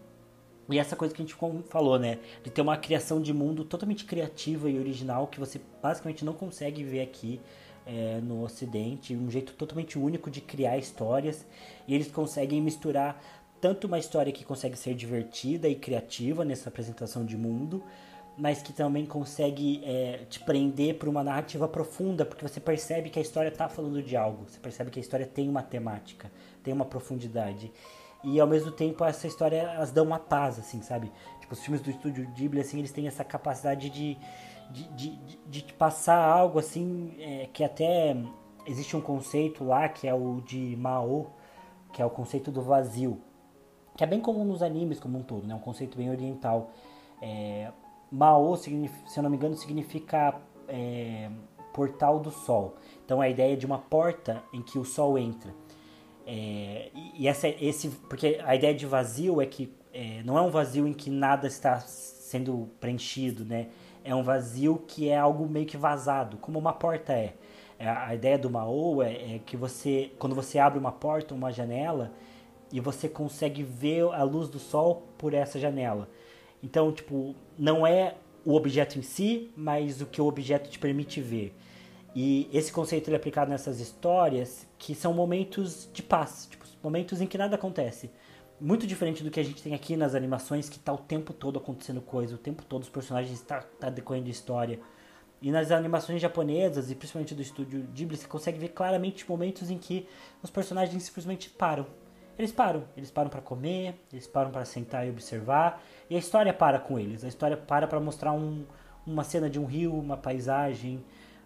e essa coisa que a gente falou, né? De ter uma criação de mundo totalmente criativa e original que você basicamente não consegue ver aqui é, no Ocidente. Um jeito totalmente único de criar histórias. E eles conseguem misturar tanto uma história que consegue ser divertida e criativa nessa apresentação de mundo, mas que também consegue é, te prender para uma narrativa profunda, porque você percebe que a história está falando de algo, você percebe que a história tem uma temática, tem uma profundidade. E ao mesmo tempo essa história elas dão uma paz, assim, sabe? Tipo, os filmes do estúdio Ghibli, assim, eles têm essa capacidade de, de, de, de, passar algo, assim, é, que até existe um conceito lá, que é o de Mao, que é o conceito do vazio que é bem comum nos animes como um todo, né? Um conceito bem oriental. É, Mao, se eu não me engano, significa é, portal do sol. Então a ideia é de uma porta em que o sol entra. É, e essa, esse, porque a ideia de vazio é que é, não é um vazio em que nada está sendo preenchido, né? É um vazio que é algo meio que vazado, como uma porta é. é a ideia do Mao é, é que você, quando você abre uma porta, uma janela, e você consegue ver a luz do sol por essa janela. Então, tipo, não é o objeto em si, mas o que o objeto te permite ver. E esse conceito é aplicado nessas histórias que são momentos de paz, tipo, momentos em que nada acontece. muito diferente do que a gente tem aqui nas animações, que tá o tempo todo acontecendo coisa, o tempo todo os personagens tá, tá decorrendo história. E nas animações japonesas, e principalmente do estúdio Ghibli, você consegue ver claramente momentos em que os personagens simplesmente param. Eles param, eles param para comer, eles param para sentar e observar, e a história para com eles. A história para para mostrar um, uma cena de um rio, uma paisagem,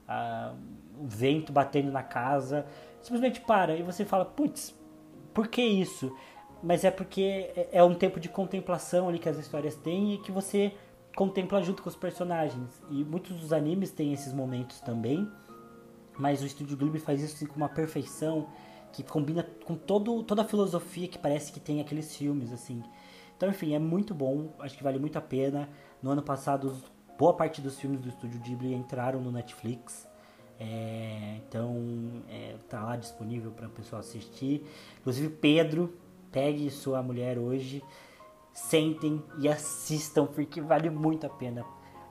uh, um vento batendo na casa, simplesmente para e você fala, putz, por que isso? Mas é porque é, é um tempo de contemplação ali que as histórias têm e que você contempla junto com os personagens. E muitos dos animes têm esses momentos também, mas o Estúdio Ghibli faz isso assim, com uma perfeição que combina com todo, toda a filosofia que parece que tem aqueles filmes, assim. Então, enfim, é muito bom, acho que vale muito a pena. No ano passado, boa parte dos filmes do Estúdio Ghibli entraram no Netflix. É, então, é, tá lá disponível para o pessoal assistir. Inclusive, Pedro, pegue sua mulher hoje sentem e assistam, porque vale muito a pena.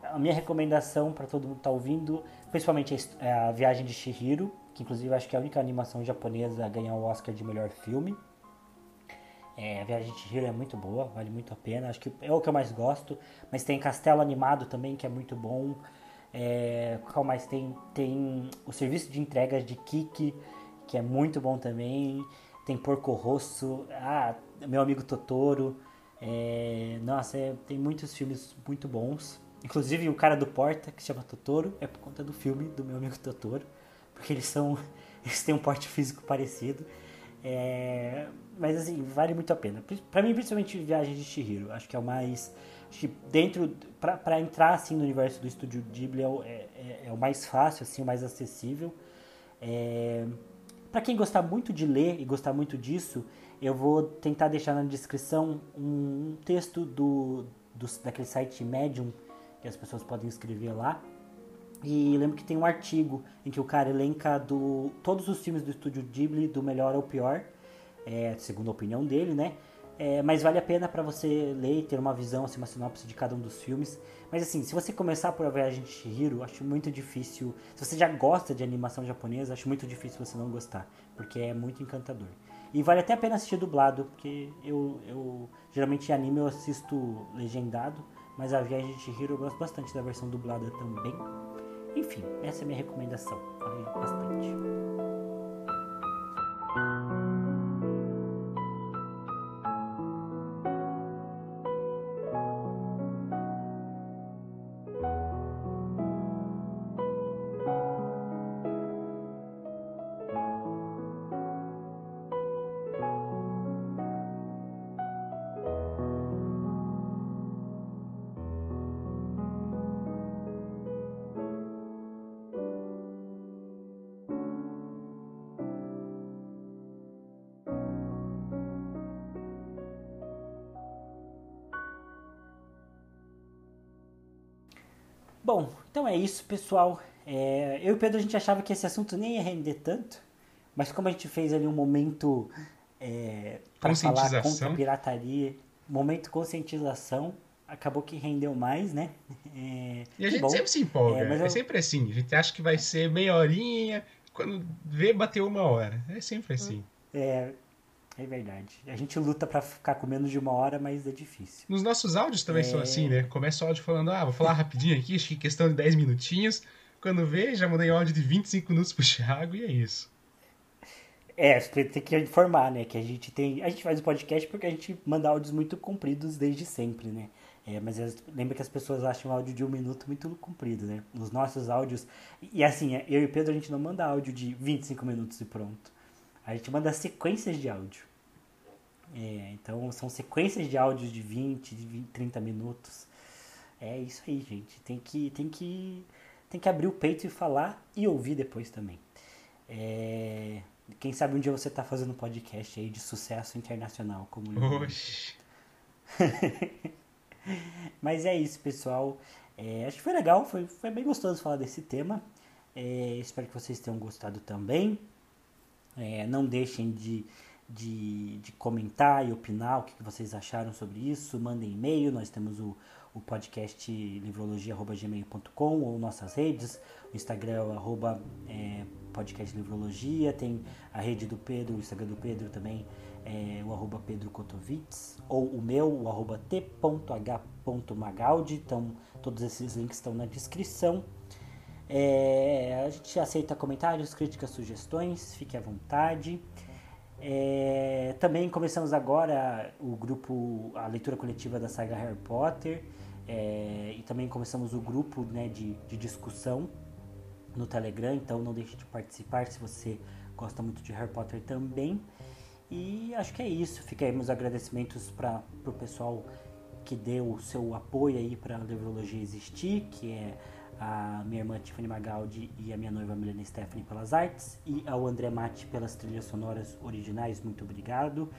A minha recomendação para todo mundo que está ouvindo, principalmente a Viagem de Shihiro, que inclusive acho que é a única animação japonesa a ganhar o Oscar de melhor filme. É, a Viagem de Shihiro é muito boa, vale muito a pena, acho que é o que eu mais gosto. Mas tem Castelo Animado também, que é muito bom. É, qual mais tem? Tem o serviço de entregas de Kiki, que é muito bom também. Tem Porco Rosso, ah, meu amigo Totoro. É, nossa, é, tem muitos filmes muito bons. Inclusive o cara do Porta, que se chama Totoro, é por conta do filme do meu amigo Totoro. Porque eles são. Eles têm um porte físico parecido. É, mas assim, vale muito a pena. Para mim, principalmente Viagem de Chihiro. Acho que é o mais. Acho que dentro. para entrar assim no universo do estúdio Ghibli é, é, é, o mais fácil, assim, o mais acessível. É, para quem gostar muito de ler e gostar muito disso, eu vou tentar deixar na descrição um, texto do, do, daquele site Medium que as pessoas podem escrever lá. E lembro que tem um artigo em que o cara elenca do, todos os filmes do estúdio Ghibli, do melhor ao pior, é, segundo a opinião dele, né? É, mas vale a pena para você ler e ter uma visão, assim, uma sinopse de cada um dos filmes. Mas assim, se você começar por A Viagem de Chihiro, acho muito difícil. Se você já gosta de animação japonesa, acho muito difícil você não gostar, porque é muito encantador. E vale até a pena assistir dublado, porque eu, eu geralmente anime eu assisto legendado, mas a Viagem de Chihiro eu gosto bastante da versão dublada também. Enfim, essa é a minha recomendação. Vale bastante. Isso, pessoal. É, eu e o Pedro a gente achava que esse assunto nem ia render tanto, mas como a gente fez ali um momento é, para falar contra a pirataria, momento conscientização, acabou que rendeu mais, né? É, e a gente bom. sempre se empolga, é, é eu... sempre assim. A gente acha que vai ser meia horinha, quando vê, bateu uma hora. É sempre assim. É, é verdade. A gente luta para ficar com menos de uma hora, mas é difícil. Nos nossos áudios também é... são assim, né? Começa o áudio falando, ah, vou falar rapidinho aqui, acho que questão de 10 minutinhos. Quando vê, já mandei áudio de 25 minutos pro Thiago e é isso. É, tem que informar, né? Que a gente tem. A gente faz o podcast porque a gente manda áudios muito compridos desde sempre, né? É, mas lembra que as pessoas acham o áudio de um minuto muito comprido, né? Nos nossos áudios. E assim, eu e o Pedro, a gente não manda áudio de 25 minutos e pronto. A gente manda sequências de áudio. É, então são sequências de áudios de 20, de 20, 30 minutos. É isso aí, gente. Tem que, tem que, tem que abrir o peito e falar e ouvir depois também. É, quem sabe um dia você está fazendo um podcast aí de sucesso internacional, como Oxi. Mas é isso, pessoal. É, acho que foi legal, foi, foi bem gostoso falar desse tema. É, espero que vocês tenham gostado também. É, não deixem de, de, de, comentar e opinar o que vocês acharam sobre isso. Mandem e-mail, nós temos o, o podcast livrologia.gmail.com ou nossas redes. O Instagram é, arroba, é podcast Livrologia, tem a rede do Pedro, o Instagram do Pedro também, é, o arroba Pedro Kotovitz, ou o meu, o arroba t.h.magaldi. Então, todos esses links estão na descrição. É, a gente aceita comentários, críticas, sugestões, fique à vontade. É, também começamos agora o grupo, a leitura coletiva da saga Harry Potter. É, e também começamos o grupo né, de, de discussão no Telegram, então não deixe de participar se você gosta muito de Harry Potter também. E acho que é isso. Aí meus agradecimentos para o pessoal que deu o seu apoio aí para a Livrologia existir, que é a minha irmã Tiffany Magaldi e a minha noiva Milena Stephanie pelas artes e ao André Mate pelas trilhas sonoras originais. Muito obrigado.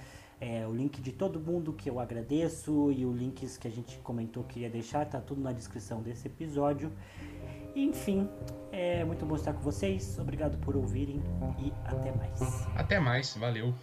É, o link de todo mundo que eu agradeço e os links que a gente comentou que ia deixar, tá tudo na descrição desse episódio. Enfim, é muito bom estar com vocês. Obrigado por ouvirem e até mais. Até mais, valeu.